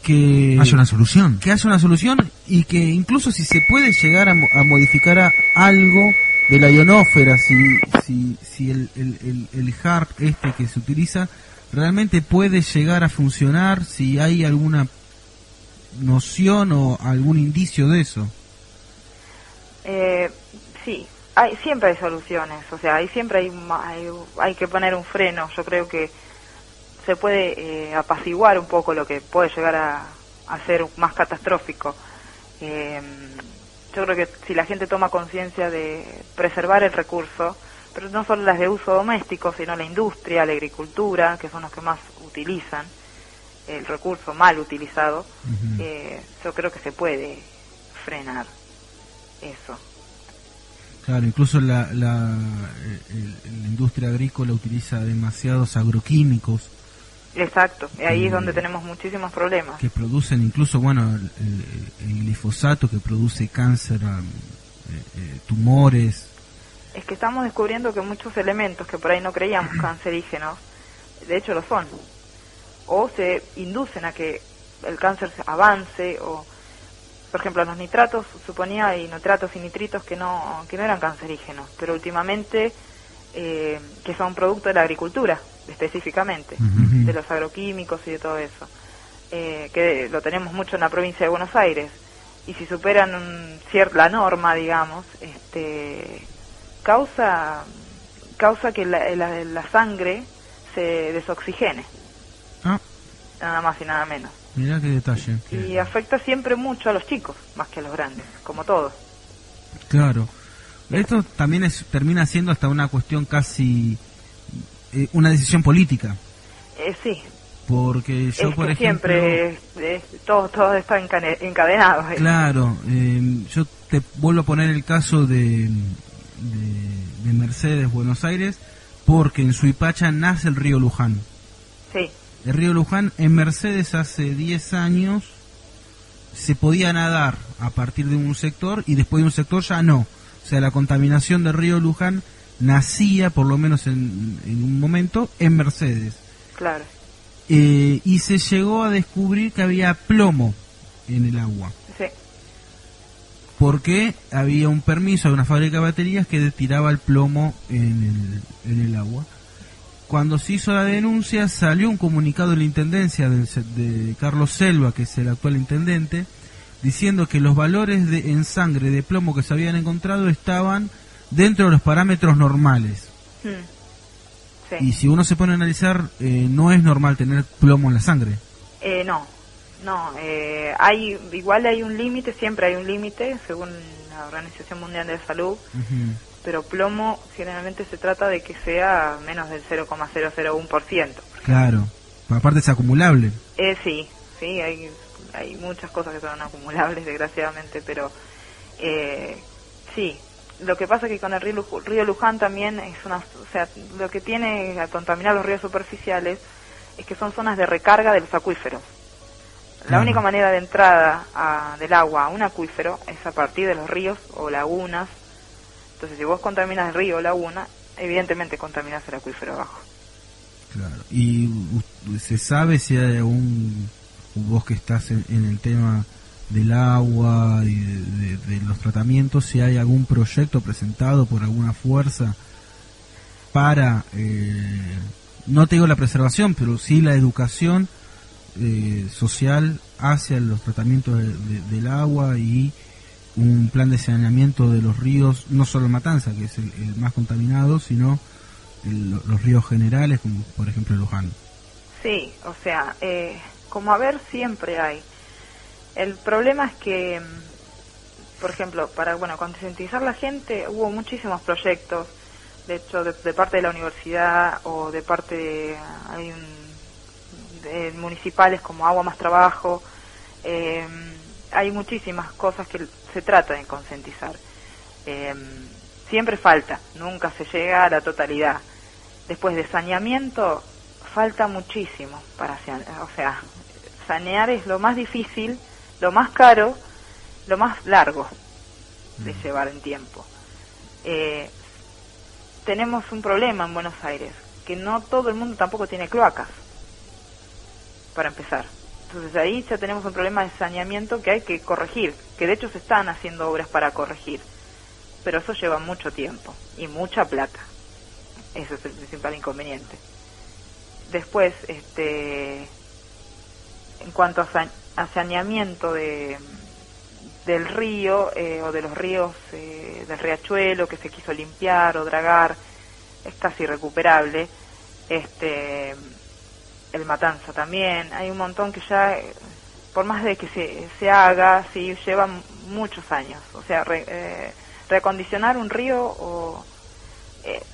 que Haya una solución. que haya una solución y que incluso si se puede llegar a, mo- a modificar a- algo de la ionósfera, si, si, si el, el, el, el HARP este que se utiliza realmente puede llegar a funcionar, si hay alguna noción o algún indicio de eso. Eh, sí, hay, siempre hay soluciones, o sea, hay, siempre hay, hay, hay que poner un freno. Yo creo que se puede eh, apaciguar un poco lo que puede llegar a, a ser más catastrófico. Eh, yo creo que si la gente toma conciencia de preservar el recurso, pero no solo las de uso doméstico, sino la industria, la agricultura, que son los que más utilizan el recurso mal utilizado, eh, yo creo que se puede frenar eso. Claro, incluso la, el- la industria agrícola utiliza demasiados agroquímicos Exacto, y ahí es Eh, donde tenemos muchísimos problemas. que producen incluso, bueno, el, el- glifosato que produce cáncer, eh, eh, tumores. Es que estamos descubriendo que muchos elementos que por ahí no creíamos cancerígenos, de hecho lo son. O se inducen a que el cáncer avance, o, por ejemplo, los nitratos, suponía, y nitratos y nitritos que no, que no eran cancerígenos, pero últimamente, eh, que son producto de la agricultura, específicamente, de los agroquímicos y de todo eso, eh, que lo tenemos mucho en la provincia de Buenos Aires. Y si superan un la norma, digamos, este, causa causa que la, la- la sangre se desoxigene, Ah, nada más y nada menos. Mirá qué detalle. Y afecta siempre mucho a los chicos, más que a los grandes, como todos. Claro. Esto también es, termina siendo hasta una cuestión casi eh, una decisión política. Eh, sí, Porque yo, es por que ejemplo. siempre es- todo, todo está encadenado. eh. Claro, eh, yo te vuelvo a poner el caso de, de, de Mercedes, Buenos Aires, porque en Suipacha nace el río Luján. Sí, El río Luján en Mercedes hace 10 años se podía nadar a partir de un sector y después de un sector ya no. O sea, la contaminación del río Luján nacía, por lo menos en, en un momento, en Mercedes. claro. Eh, y se llegó a descubrir que había plomo en el agua. Sí, porque había un permiso de una fábrica de baterías que tiraba el plomo en el, en el agua. Cuando se hizo la denuncia salió un comunicado de la Intendencia se- de Carlos Selva, que es el actual intendente, diciendo que los valores de, en sangre de plomo que se habían encontrado estaban dentro de los parámetros normales. Mm. Sí. Y si uno se pone a analizar, eh, no es normal tener plomo en la sangre. Eh, no, no, eh, hay, igual hay un límite, siempre hay un límite, según la Organización Mundial de la Salud, pero plomo generalmente se trata de que sea menos del 0,001%. Claro, aparte es acumulable. Eh, sí, sí, hay, hay muchas cosas que son acumulables, desgraciadamente, pero eh, sí. Lo que pasa es que con el río, río Luján también es una, o sea, lo que tiene al contaminar los ríos superficiales es que son zonas de recarga de los acuíferos. La única manera de entrada a- del agua a un acuífero es a partir de los ríos o lagunas. Entonces, si vos contaminas el río o laguna, evidentemente contaminas el acuífero abajo. Claro. ¿Y se sabe si hay algún, vos que estás en, el tema del agua y de, de- los tratamientos, si hay algún proyecto presentado por alguna fuerza para, eh, no te digo la preservación, pero sí la educación eh, social hacia los tratamientos de- de- del agua y un plan de saneamiento de los ríos, no solo Matanza, que es el, más contaminado, sino el- los ríos generales, como por ejemplo Luján. Sí, o sea, eh, como a ver siempre hay. El problema es que, mm, por ejemplo, para bueno concientizar la gente hubo muchísimos proyectos, de hecho de, parte de la universidad o de parte de, hay un- municipales como Agua Más Trabajo, eh, hay muchísimas cosas que se trata de concientizar. Eh, siempre falta, nunca se llega a la totalidad. Después de saneamiento, falta muchísimo para o sea, sanear es lo más difícil, lo más caro, lo más largo de llevar en tiempo. Eh, tenemos un problema en Buenos Aires, que no todo el mundo tampoco tiene cloacas, para empezar. Entonces ahí ya tenemos un problema de saneamiento que hay que corregir, que de hecho se están haciendo obras para corregir, pero eso lleva mucho tiempo y mucha plata. Ese es el principal inconveniente. Después, este, en cuanto a, sa- a saneamiento de, del río eh, o de los ríos eh, del riachuelo que se quiso limpiar o dragar, es casi irrecuperable. Este, el Matanza también, hay un montón que ya, por más de que se, se haga, sí, llevan muchos años. O sea, re- eh, reacondicionar un río o, eh,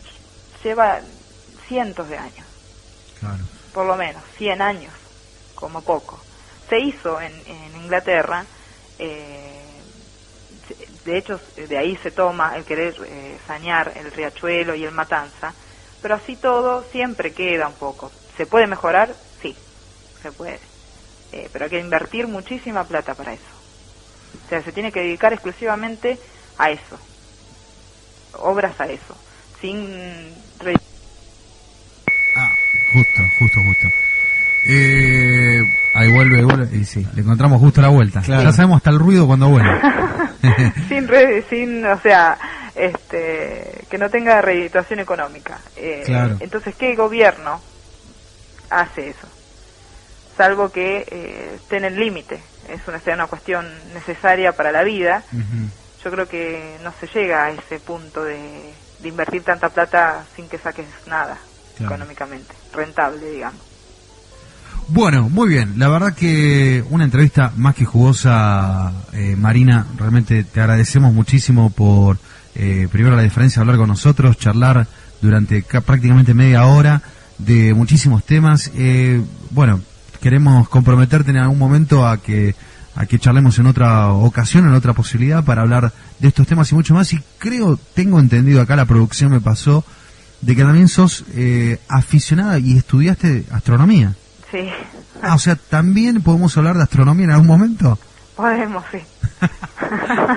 lleva cientos de años, Claro. por lo menos, 100 años, como poco. Se hizo en, en Inglaterra, eh, de hecho de ahí se toma el querer eh, sanear el riachuelo y el matanza, pero así todo siempre queda un poco. ¿Se puede mejorar? Sí. se puede. Eh, pero hay que invertir muchísima plata para eso. O sea, se tiene que dedicar exclusivamente a eso. Obras a eso. Sin... re- Justo, justo, justo. Eh, ahí vuelve, vuelve. Y sí, le encontramos justo la vuelta. Claro. Ya sabemos hasta el ruido cuando vuelve. sin, re- sin, o sea, este, que no tenga reeditación económica. Eh, Claro. Entonces, ¿qué gobierno hace eso? Salvo que eh, esté en el límite. Es una, sea una cuestión necesaria para la vida. Yo creo que no se llega a ese punto de, de invertir tanta plata sin que saques nada Claro. económicamente. Rentable, digamos. Bueno, muy bien. La verdad que una entrevista más que jugosa, eh, Marina. Realmente te agradecemos muchísimo por, eh, primero la diferencia de hablar con nosotros, charlar durante ca- prácticamente media hora de muchísimos temas. Eh, bueno, queremos comprometerte en algún momento a que a que charlemos en otra ocasión, en otra posibilidad para hablar de estos temas y mucho más. Y creo, tengo entendido acá, la producción me pasó, de que también sos eh, aficionada y estudiaste astronomía. Sí, Ah, o sea, también podemos hablar de astronomía en algún momento. podemos, sí.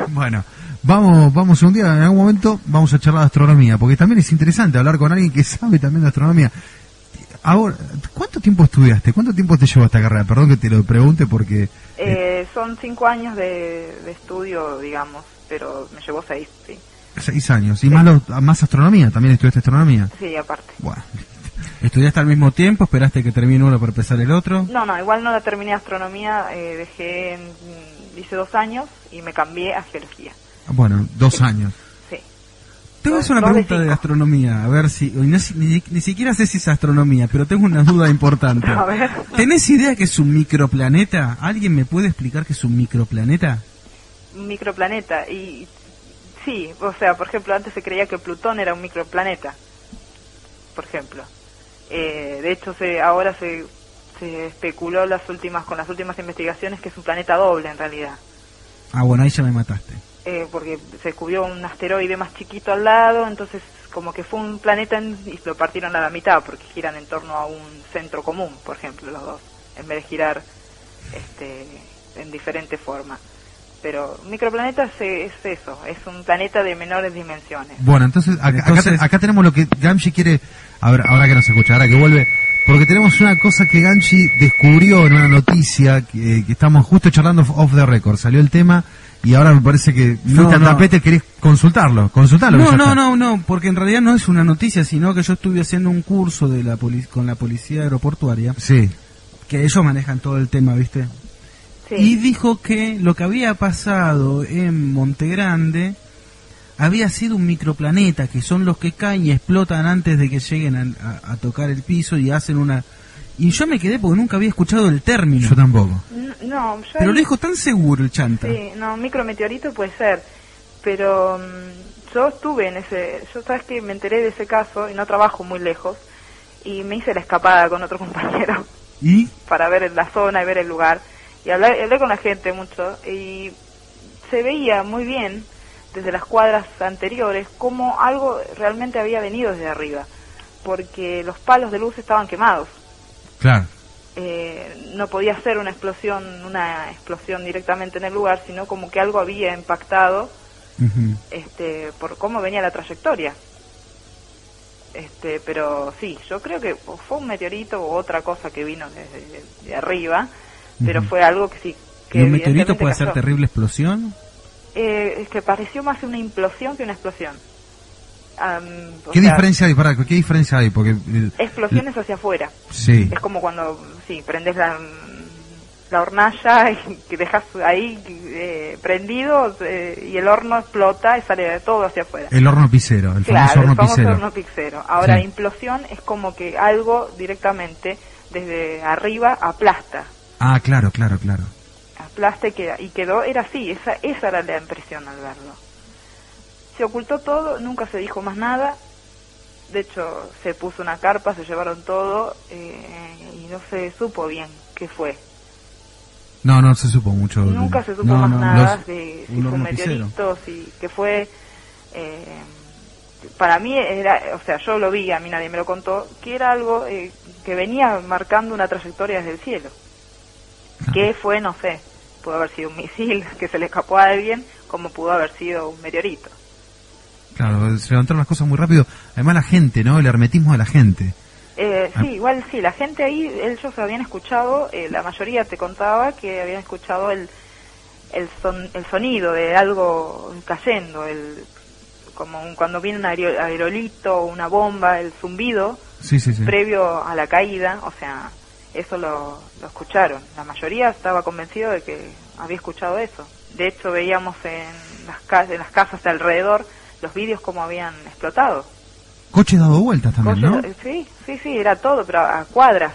Bueno, vamos, vamos un día, en algún momento vamos a charlar de astronomía, porque también es interesante hablar con alguien que sabe también de astronomía. Ahora, ¿cuánto tiempo estudiaste? ¿Cuánto tiempo te llevó esta carrera? Perdón que te lo pregunte porque... Eh, son cinco años de, de estudio, digamos, pero me llevó seis, sí. Seis años. Y más, lo- más astronomía, también estudiaste astronomía. Sí, aparte. Bueno, ¿Estudiaste al mismo tiempo? ¿Esperaste que termine uno para empezar el otro? No, no, igual no la terminé astronomía, eh, dejé, en- hice dos años y me cambié a geología. bueno, dos años. Tengo una pregunta de, astronomía, a ver si... no ni, ni siquiera sé si es astronomía, pero tengo una duda importante. A ver. ¿Tenés idea que es un microplaneta? ¿Alguien me puede explicar qué es un microplaneta? Microplaneta. Y sí, o sea, por ejemplo, antes se creía que Plutón era un microplaneta. Por ejemplo. Eh, de hecho, se, ahora se, se especuló las últimas con las últimas investigaciones que es un planeta doble en realidad. Ah, bueno, ahí ya me mataste. Eh, porque se descubrió un asteroide más chiquito al lado, entonces como que fue un planeta en- y lo partieron a la mitad porque giran en torno a un centro común, por ejemplo, los dos, en vez de girar este, en diferentes formas. Pero un microplaneta es, es eso, es un planeta de menores dimensiones. Bueno, entonces acá, acá Entonces- te- acá tenemos lo que Gamshi quiere... A ver, ahora que nos escucha, ahora que vuelve... Porque tenemos una cosa que Gamshi descubrió en una noticia que, que estamos justo charlando off the record. Salió el tema y ahora me parece que No, fuiste al no. tapete, querés consultarlo. Consultarlo. No, no, está. no, no, porque en realidad no es una noticia, sino que yo estuve haciendo un curso de la poli- con la policía aeroportuaria, Sí. que ellos manejan todo el tema, ¿viste? Sí. Y dijo que lo que había pasado en Montegrande había sido un microplaneta, que son los que caen y explotan antes de que lleguen a, a- a tocar el piso y hacen una... Y yo me quedé porque nunca había escuchado el término. Yo tampoco. No, yo Pero ahí- lo dijo tan seguro el chanta. Sí, no, micrometeorito puede ser, pero mm, yo estuve en ese, yo sabes que me enteré de ese caso y no trabajo muy lejos y me hice la escapada con otro compañero ¿Y? para ver la zona y ver el lugar y hablé, hablé con la gente mucho y se veía muy bien desde las cuadras anteriores como algo realmente había venido desde arriba porque los palos de luz estaban quemados Claro. eh, no podía ser una explosión, una explosión directamente en el lugar, sino como que algo había impactado este, por cómo venía la trayectoria. Este, pero sí, yo creo que o fue un meteorito o otra cosa que vino desde de arriba, pero fue algo que sí. Que ¿Y un meteorito puede hacer cayó. terrible explosión? Eh, es que pareció más una implosión que una explosión. ¿Qué sea, diferencia hay? Pará, ¿qué diferencia hay? Porque... eh, Explosiones hacia afuera. Sí. Es como cuando, sí, prendes la, la hornalla y que dejas ahí eh, prendido eh, y el horno explota y sale todo hacia afuera. El horno pisero, el famoso claro, horno el famoso horno. Ahora, Sí. implosión es como que algo directamente desde arriba aplasta. Ah, claro, claro, claro. Aplasta y, queda, y quedó, era así, esa, esa era la impresión al verlo. Se ocultó todo, nunca se dijo más nada. De hecho, se puso una carpa, se llevaron todo eh, y no se supo bien qué fue. No, no se supo mucho. de- Nunca se supo No, más no, nada los- de si fue un meteorito, si que fue. eh, para mí era, o sea, yo lo vi, a mí nadie me lo contó, que era algo eh, que venía marcando una trayectoria desde el cielo. Que fue, no sé, pudo haber sido un misil que se le escapó a alguien, como pudo haber sido un meteorito. Claro, se levantaron las cosas muy rápido. Además la gente, ¿no? El hermetismo de la gente. Eh, Ah. sí, igual sí, la gente ahí, ellos habían escuchado, eh, la mayoría te contaba que habían escuchado el, el, son, el sonido de algo cayendo, el como un- cuando viene un aero- aerolito o una bomba, el zumbido Sí, sí, sí. previo a la caída, o sea, eso lo, lo escucharon. La mayoría estaba convencido de que había escuchado eso. De hecho, veíamos en las, en las casas de alrededor los vídeos como habían explotado. Coches dado vueltas también, ¿no? Sí, sí, sí, era todo, pero a cuadras.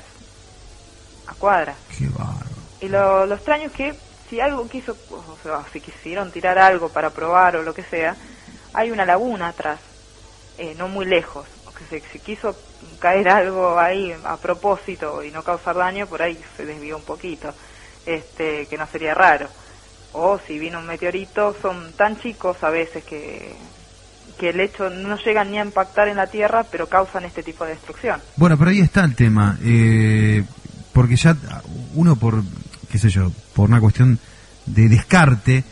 A cuadras. Qué bárbaro. Y lo, lo extraño es que si algo quiso, o sea, si quisieron tirar algo para probar o lo que sea, hay una laguna atrás, eh, no muy lejos. O que se, si quiso caer algo ahí a propósito y no causar daño, por ahí se desvió un poquito, este, que no sería raro. O si vino un meteorito, son tan chicos a veces que, que el hecho no llegan ni a impactar en la Tierra, pero causan este tipo de destrucción. Bueno, pero ahí está el tema. eh, porque ya uno por, qué sé yo, por una cuestión de descarte,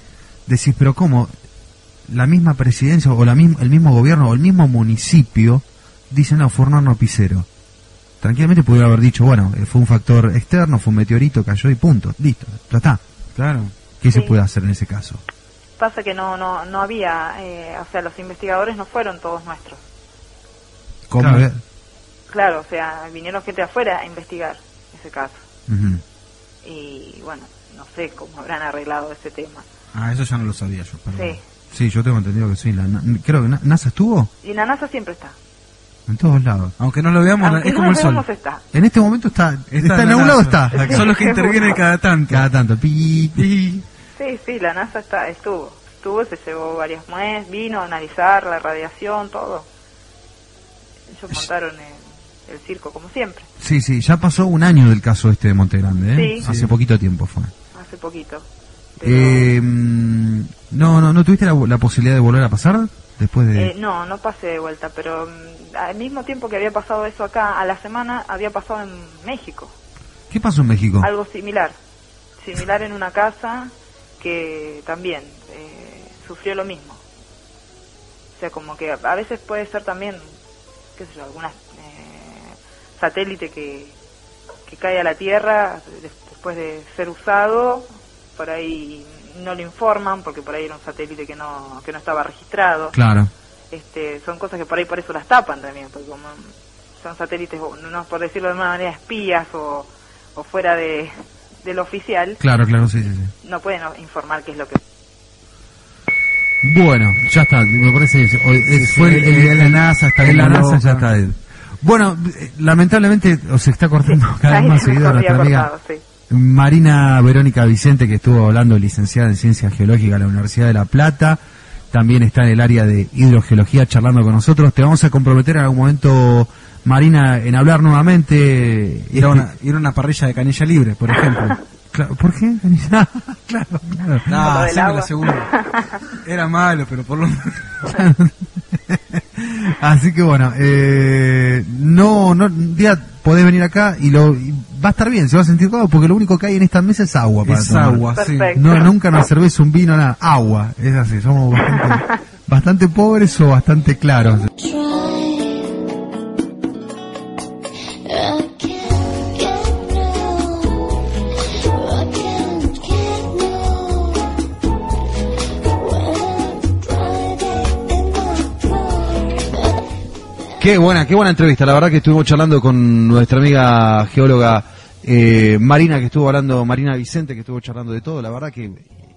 decís, pero ¿cómo? La misma presidencia o la misma, el mismo gobierno o el mismo municipio dicen, no, fue un horno pisero. Tranquilamente pudiera haber dicho, bueno, eh, fue un factor externo, fue un meteorito, cayó y punto, listo, ya está. Claro. ¿Qué se puede hacer en ese caso? Pasa que no, no, no había, eh, o sea, los investigadores no fueron todos nuestros. ¿Cómo? Claro. Claro. O sea, vinieron gente de afuera a investigar ese caso. Ujú. Y bueno, no sé cómo habrán arreglado ese tema. Ah, eso ya no lo sabía yo, perdón. Sí. Sí, yo tengo entendido que sí. La, na- creo que na- NASA estuvo Y la NASA siempre está. en todos lados. Aunque no lo veamos, Aunque es no como lo el sol. está. En este momento está, está, en la algún lado está. Son los que intervienen cada tanto. Cada tanto. Pi, pi. Sí, sí, la NASA está, estuvo. Estuvo, se llevó varias muestras, vino a analizar la radiación, todo. Ellos montaron el, el circo como siempre, Sí, sí, ya pasó un año del caso este de Monte Grande, ¿eh? Sí. Hace Sí. poquito tiempo fue. hace poquito. Pero, Eh, no, no, ¿no tuviste la, la posibilidad de volver a pasar después de...? eh, no, no pasé de vuelta, pero mm, al mismo tiempo que había pasado eso acá, a la semana había pasado en México. ¿Qué pasó en México? Algo similar. Similar en una casa que también eh, sufrió lo mismo. O sea, como que a veces puede ser también, qué sé yo, alguna eh, satélite que, que cae a la Tierra de- después de ser usado, por ahí no lo informan porque por ahí era un satélite que no, que no estaba registrado. Claro. Este, son cosas que por ahí por eso las tapan también, porque como son satélites, no por decirlo de alguna manera, espías o, o fuera de, de lo oficial, Claro, claro, sí, sí, sí. no pueden informar qué es lo que... Bueno, ya está, me parece fue el, el- en la NASA está en la NASA ya está. él. Bueno, eh, lamentablemente o se está cortando cada vez más seguido nuestra amiga cortado, sí. Marina Verónica Vicente, que estuvo hablando, licenciada en Ciencias Geológicas de la Universidad de La Plata, también está en el área de hidrogeología charlando con nosotros. Te vamos a comprometer en algún momento, Marina, en hablar nuevamente. Ir a una, ir a una parrilla de canilla libre, por ejemplo. Claro, ¿Por qué? claro, claro. No, lo aseguro. Era malo, pero por lo Así que bueno, eh, no, no, un día podés venir acá y lo y va a estar bien, se va a sentir cómodo porque lo único que hay en esta mesa es agua para Es tomar. agua, sí. Perfecto. No, nunca una cerveza, un vino, nada, agua, es así, somos bastante, bastante pobres o bastante claros. Qué buena, qué buena entrevista. La verdad que estuvimos charlando con nuestra amiga geóloga eh, Marina, que estuvo hablando, Marina Vicente, que estuvo charlando de todo. La verdad que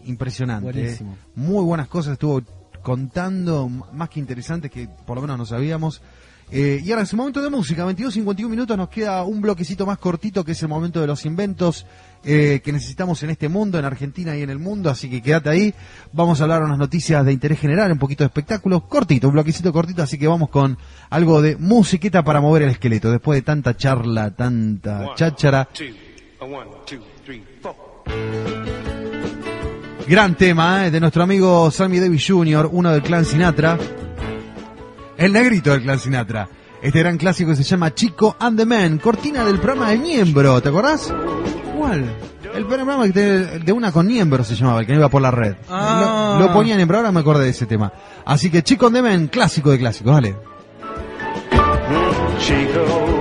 impresionante. Eh. Muy buenas cosas estuvo contando, más que interesantes que por lo menos no sabíamos. Eh, y ahora es el momento de música, 22, 51 minutos, nos queda un bloquecito más cortito que es el momento de los inventos eh, que necesitamos en este mundo, en Argentina y en el mundo, así que quédate ahí. Vamos a hablar unas noticias de interés general, un poquito de espectáculos, cortito, un bloquecito cortito, así que vamos con algo de musiqueta para mover el esqueleto, después de tanta charla, tanta cháchara. Gran tema eh, de nuestro amigo Sammy Davis Jr., uno del clan Sinatra. el negrito del clan Sinatra. Este gran clásico que se llama Chico and the Man, cortina del programa de Niembro, ¿te acordás? El programa de, de una con Niembro se llamaba, el que no iba por la red. Ah. Lo, lo ponían en ahora me acordé de ese tema. Así que Chico Man, clásico de clásicos, dale. Chico.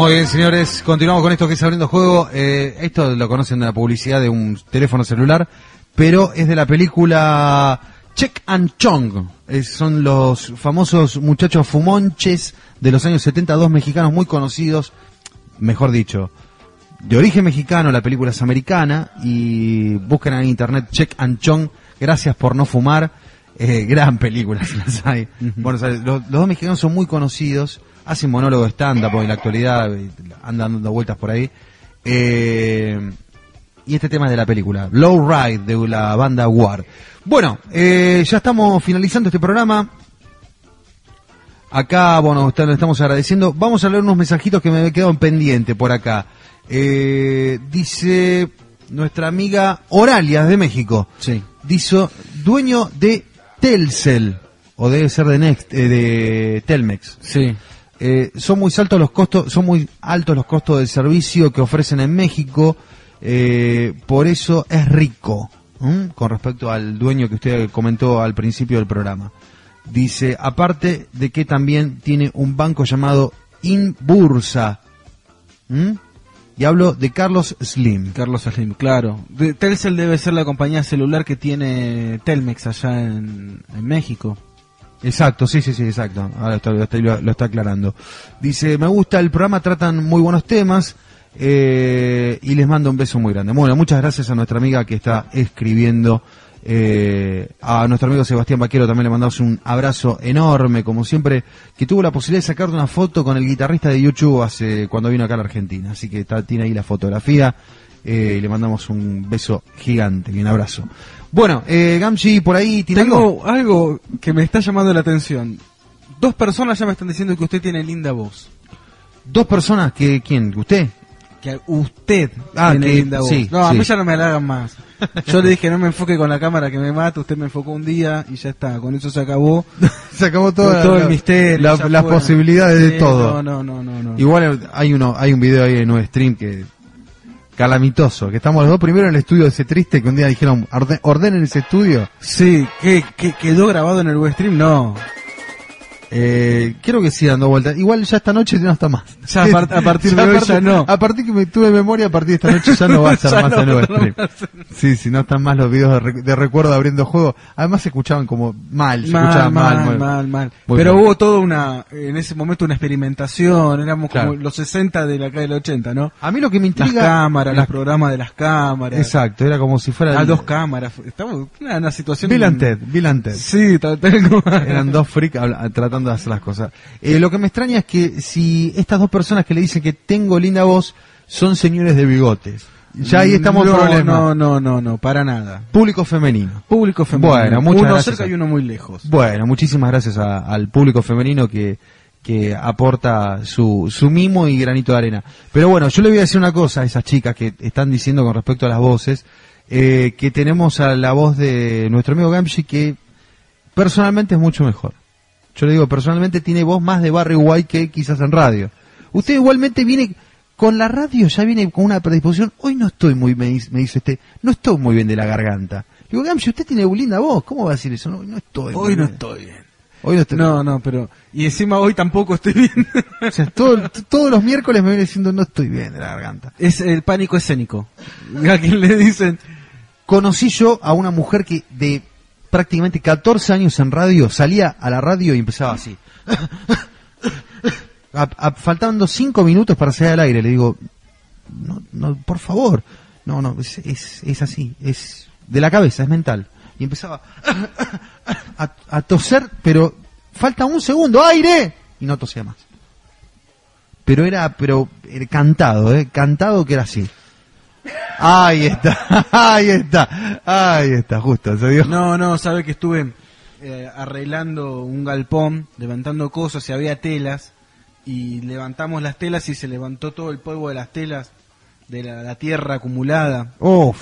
Muy bien, señores, continuamos con esto que es abriendo juego. Eh, esto lo conocen de la publicidad de un teléfono celular, pero es de la película Check and Chong. Son los famosos muchachos fumonches de los años 70, dos mexicanos muy conocidos, mejor dicho, de origen mexicano, la película es americana, y busquen en internet Check and Chong, gracias por no fumar, eh, gran película, si las hay. Bueno, o sea, los, los dos mexicanos son muy conocidos, hacen monólogo stand-up en la actualidad, eh, andan dando vueltas por ahí. Eh, y este tema es de la película, Low Ride de la banda War. Bueno, eh, ya estamos finalizando este programa. Acá, bueno, lo estamos agradeciendo. Vamos a leer unos mensajitos que me he quedado en pendiente por acá. Eh, dice nuestra amiga Oralia de México. Sí. Dice, dueño de Telcel, o debe ser de Next, eh, de Telmex. Sí. Eh, son muy altos los costos, son muy altos los costos del servicio que ofrecen en México, eh, por eso es rico, con respecto al dueño que usted comentó al principio del programa. Dice, aparte de que también tiene un banco llamado Inbursa. Y hablo de Carlos Slim. Carlos Slim, claro. De- Telcel debe ser la compañía celular que tiene Telmex allá en México. Exacto, sí, sí, sí, exacto. Ahora está- lo, está, lo está aclarando. Dice, me gusta el programa, tratan muy buenos temas eh, y les mando un beso muy grande. Bueno, muchas gracias a nuestra amiga que está escribiendo. eh, a nuestro amigo Sebastián Vaquero también le mandamos un abrazo enorme, como siempre, que tuvo la posibilidad de sacar una foto con el guitarrista de YouTube hace cuando vino acá a la Argentina. Así que está, tiene ahí la fotografía eh, y le mandamos un beso gigante y un abrazo. Bueno, eh, Gamchi, por ahí tiene? Tengo algo que me está llamando la atención. Dos personas ya me están diciendo que usted tiene linda voz. Dos personas que, ¿quién? ¿Usted? Que usted Ah, tiene que- linda voz. sí, no, a sí. mí ya no me halagan más. Yo le dije no me enfoque con la cámara que me mata, usted me enfocó un día y ya está, con eso se acabó. Se acabó todo, todo el misterio. la- las posibilidades de todo. No, no, no, no. no. Igual hay uno, hay un video ahí en un stream que calamitoso, que estamos los dos primero en el estudio ese triste que un día dijeron, "Orde- ordenen ese estudio. Sí, ¿qué, qué quedó grabado en el web stream? No. Eh, quiero que siga dando vueltas. Igual ya esta noche no está más. Ya a par- a partir de hoy ya no. A partir que me tuve memoria, a partir de esta noche ya no va a ser más no, el nuevo stream. Sí, sí, no están más los videos de, re- de recuerdo abriendo juego. Además se escuchaban como mal, se Mal, escuchaban mal. mal, mal, Pero mal. hubo toda una, en ese momento una experimentación, éramos Claro. como los 60 de la calle del 80, ¿no? A mí lo que me Las intriga... cámaras, las- los programas de las cámaras. Exacto, era como si fuera... Las el- dos cámaras. Estamos en una, una situación... Bill and Ted, Bill and Ted. Sí, tal, tal como- Eran dos freaks tratando las cosas. Eh, lo que me extraña es que si estas dos personas que le dicen que tengo linda voz son señores de bigotes. Ya ahí estamos no, problemas. No, no, no, no, para nada. Público femenino. Público femenino. Bueno, muchas uno gracias. cerca y uno muy lejos. Bueno, muchísimas gracias a- al público femenino que, que aporta su, su mimo y granito de arena. Pero bueno, yo le voy a decir una cosa a esas chicas que están diciendo con respecto a las voces, eh, que tenemos a la voz de nuestro amigo Gamshi que personalmente es mucho mejor. Yo le digo, personalmente tiene voz más de Barry White que quizás en radio. Usted igualmente viene con la radio, ya viene con una predisposición. Hoy no estoy muy, me dice, me dice usted, no estoy muy bien de la garganta. Digo, Gamshi, usted tiene linda voz, ¿cómo va a decir eso? No, no estoy. Hoy no bien. estoy bien. Hoy no estoy No, no, pero... Y encima hoy tampoco estoy bien. O sea, todo- todos los miércoles me viene diciendo no estoy bien de la garganta. es el pánico escénico. A quien le dicen... Conocí yo a una mujer que de prácticamente 14 años en radio salía a la radio y empezaba así. Faltando 5 minutos para salir al aire, le digo, no, no, por favor. No, no, es, es, es así, es de la cabeza, es mental. Y empezaba a, toser, pero falta un segundo, aire, y no tosía más. Pero era, pero era cantado, eh, cantado que era así. Ahí está, ahí está, ahí está, justo, se dio. No, no, sabe que estuve eh, arreglando un galpón, levantando cosas y había telas y levantamos las telas y se levantó todo el polvo de las telas de la, la tierra acumulada Uf,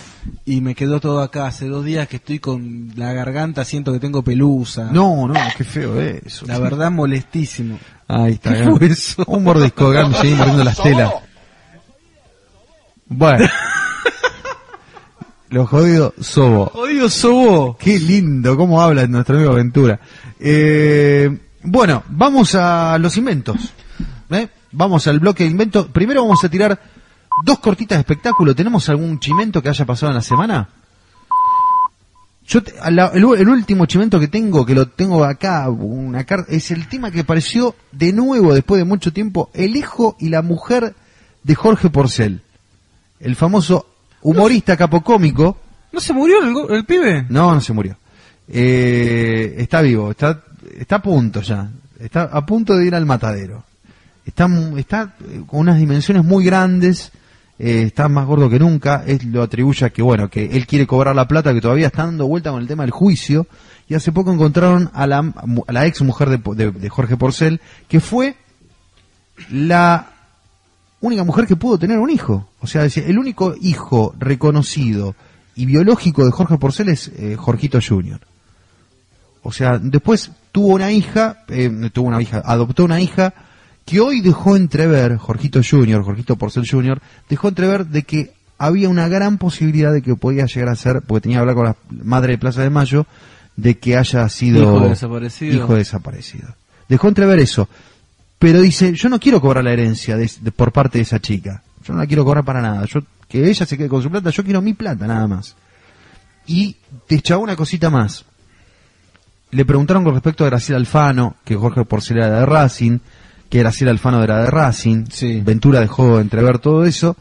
y me quedó todo acá. Hace dos días que estoy con la garganta, siento que tengo pelusa. no, no, qué feo eso. La verdad, molestísimo. Ahí está, ¿Qué Gam. fue eso? Un mordisco, Gamsi, mordiendo las telas. Bueno. Lo jodido Sobo. Jodido Sobo. Qué lindo, cómo habla nuestro amigo Aventura. Eh, bueno, vamos a los inventos. ¿eh? Vamos al bloque de inventos. Primero vamos a tirar dos cortitas de espectáculo. ¿Tenemos algún chimento que haya pasado en la semana? Yo te- la- el, último chimento que tengo, que lo tengo acá, una es el tema que apareció de nuevo después de mucho tiempo, el hijo y la mujer de Jorge Porcel, el famoso humorista capocómico. ¿No se murió el, go- el pibe? No, no se murió. Eh, está vivo, está, está a punto ya, está a punto de ir al matadero. Está, mu- está eh, con unas dimensiones muy grandes, eh, está más gordo que nunca, es lo atribuye a que bueno, que él quiere cobrar la plata, que todavía está dando vuelta con el tema del juicio, y hace poco encontraron a la, a la ex mujer de, de- de Jorge Porcel, que fue la única mujer que pudo tener un hijo. O sea, el único hijo reconocido y biológico de Jorge Porcel es eh, Jorgito Jr. O sea, después tuvo una hija, eh, tuvo una hija, adoptó una hija que hoy dejó entrever, Jorgito Jr., Jorgito Porcel Jr., dejó entrever de que había una gran posibilidad de que podía llegar a ser, porque tenía que hablar con la madre de Plaza de Mayo, de que haya sido Hijo desaparecido. hijo desaparecido. Dejó entrever eso. Pero dice, yo no quiero cobrar la herencia de- de- por parte de esa chica. Yo no la quiero cobrar para nada. Yo Que ella se quede con su plata, yo quiero mi plata nada más. Y te echaba una cosita más. Le preguntaron con respecto a Graciela Alfano, que Jorge Porcel era de Racing, que Graciela Alfano era de Racing. Ventura dejó entrever todo eso.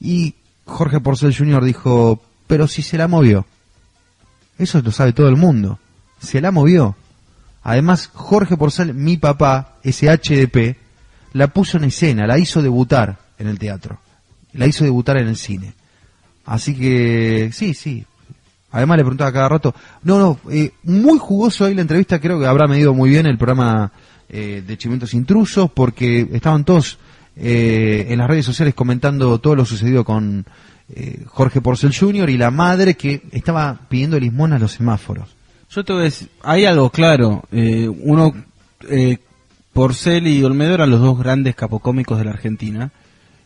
Y Jorge Porcel Jr. dijo, pero si se la movió. Eso lo sabe todo el mundo. Se la movió. Además, Jorge Porcel, mi papá, ese HDP, la puso en escena, la hizo debutar en el teatro. La hizo debutar en el cine. Así que, sí, sí. Además le preguntaba cada rato. No, no, eh, muy jugoso ahí la entrevista, creo que habrá medido muy bien el programa eh, de Chimentos Intrusos, porque estaban todos eh, en las redes sociales comentando todo lo sucedido con eh, Jorge Porcel Jr. y la madre que estaba pidiendo limón a los semáforos. Yo te voy a decir, hay algo claro. eh, uno, eh, Porcel y Olmedo eran los dos grandes capocómicos de la Argentina.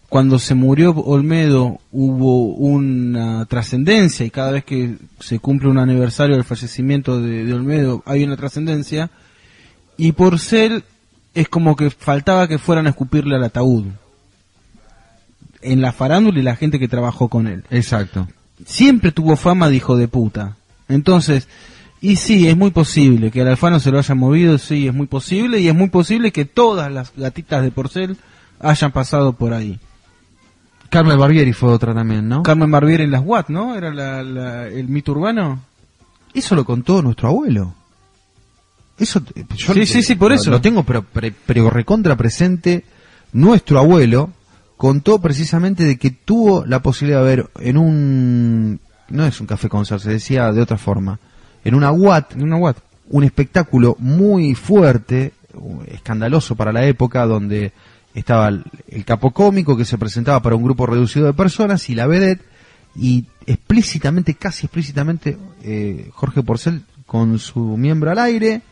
cuando se murió Olmedo hubo una trascendencia y cada vez que se cumple un aniversario del fallecimiento de, de Olmedo hay una trascendencia y Porcel es como que faltaba que fueran a escupirle al ataúd en la farándula y la gente que trabajó con él. Exacto. Siempre tuvo fama de hijo de puta. Entonces, y sí, es muy posible que al Alfano se lo haya movido, sí, es muy posible, y es muy posible que todas las gatitas de Porcel hayan pasado por ahí. Carmen Barbieri fue otra también, ¿no? Carmen Barbieri en las Watt, ¿no? Era la- la- el mito urbano. Eso lo contó nuestro abuelo. Eso, eh, yo Sí, sí, sí, por lo- eso. Lo tengo pero, pre- pero recontra presente. Nuestro abuelo contó precisamente de que tuvo la posibilidad de ver en un... No es un café concert, se decía de otra forma. En una Watt. En una. Un espectáculo muy fuerte, escandaloso para la época, donde estaba el, el capo cómico que se presentaba para un grupo reducido de personas y la vedette y explícitamente, casi explícitamente, eh, Jorge Porcel con su miembro al aire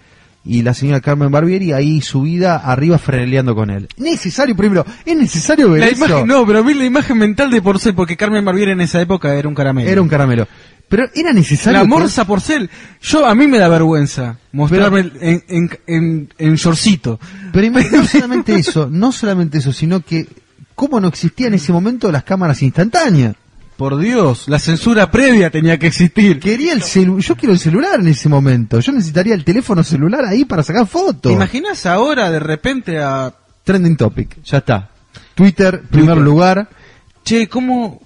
y la señora Carmen Barbieri ahí subida arriba freleando con él. Necesario primero, es necesario ver La eso. imagen, no, pero a mí la imagen mental de Porcel, porque Carmen Barbieri en esa época era un caramelo. Era un caramelo. Pero era necesario. La morsa Porcel. Yo, a mí me da vergüenza mostrarme en, en, en, en shortcito. Pero no solamente eso, no solamente eso, sino que cómo no existía en ese momento las cámaras instantáneas. Por Dios, la censura previa tenía que existir. Quería el celu yo quiero el celular en ese momento. Yo necesitaría el teléfono celular ahí para sacar ¿Te fotos. imaginas ahora de repente a... Trending topic, ya está. Twitter, primer Twitter. lugar. Che, ¿cómo...?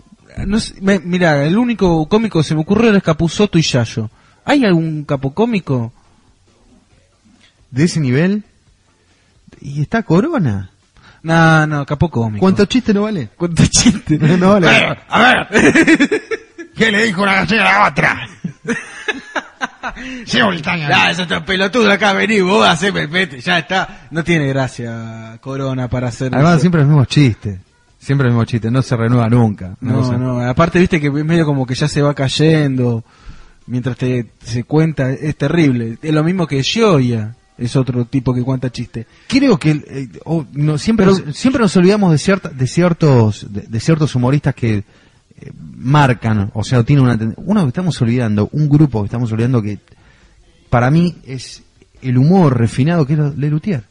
No sé, me- mira, el único cómico que se me ocurrió era Capuzoto y Yayo. ¿Hay algún capocómico? de ese nivel. Y está Corona. No, no, capocómico. ¿Cuántos chistes no vale? ¿Cuántos chistes? no vale. a ver. ¿Qué le dijo una gallina a la otra? Ah, eso está pelotudo acá, vení, vos haceme, vete, ya está. No tiene gracia Corona para hacer Además, eso. siempre los mismos chistes. Siempre los mismos chistes, no se renueva nunca. No, se- no, aparte viste que es medio como que ya se va cayendo mientras te se cuenta, es terrible. Es lo mismo que Gioia, es otro tipo que cuenta chistes. Creo que eh, oh, no, siempre, Pero- nos, siempre nos olvidamos de, cierta, de ciertos de, de ciertos humoristas que eh, marcan, o sea, tienen una uno que estamos olvidando, un grupo que estamos olvidando que para mí es el humor refinado que es Lelutier.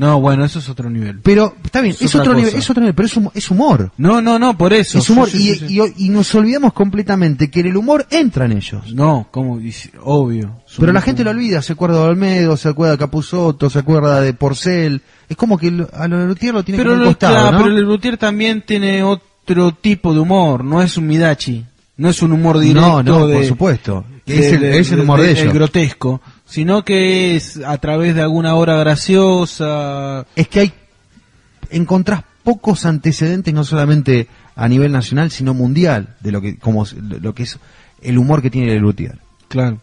No, bueno, eso es otro nivel. Pero está bien, Es otro cosa. nivel, es otro nivel, pero es, hum- es humor. No, no, no, por eso. Es humor Sí, sí, y, sí, y- y nos olvidamos completamente que en el humor entran ellos. No, como dice, obvio. Pero la gente lo olvida, se acuerda de Olmedo, se acuerda de Capuzotto, se acuerda de Porcel. Es como que lo- a lo Lelutier lo tiene Pero, como lo- costado, claro, ¿no? pero el Lutier también tiene otro tipo de humor, no es un Midachi, no es un humor directo No, no, de, por supuesto. De- es, el, de- es el humor de, de- ellos. el grotesco, sino que es a través de alguna obra graciosa. es que hay encontrás pocos antecedentes no solamente a nivel nacional sino mundial de lo que como lo que es el humor que tiene Lelutier. Claro.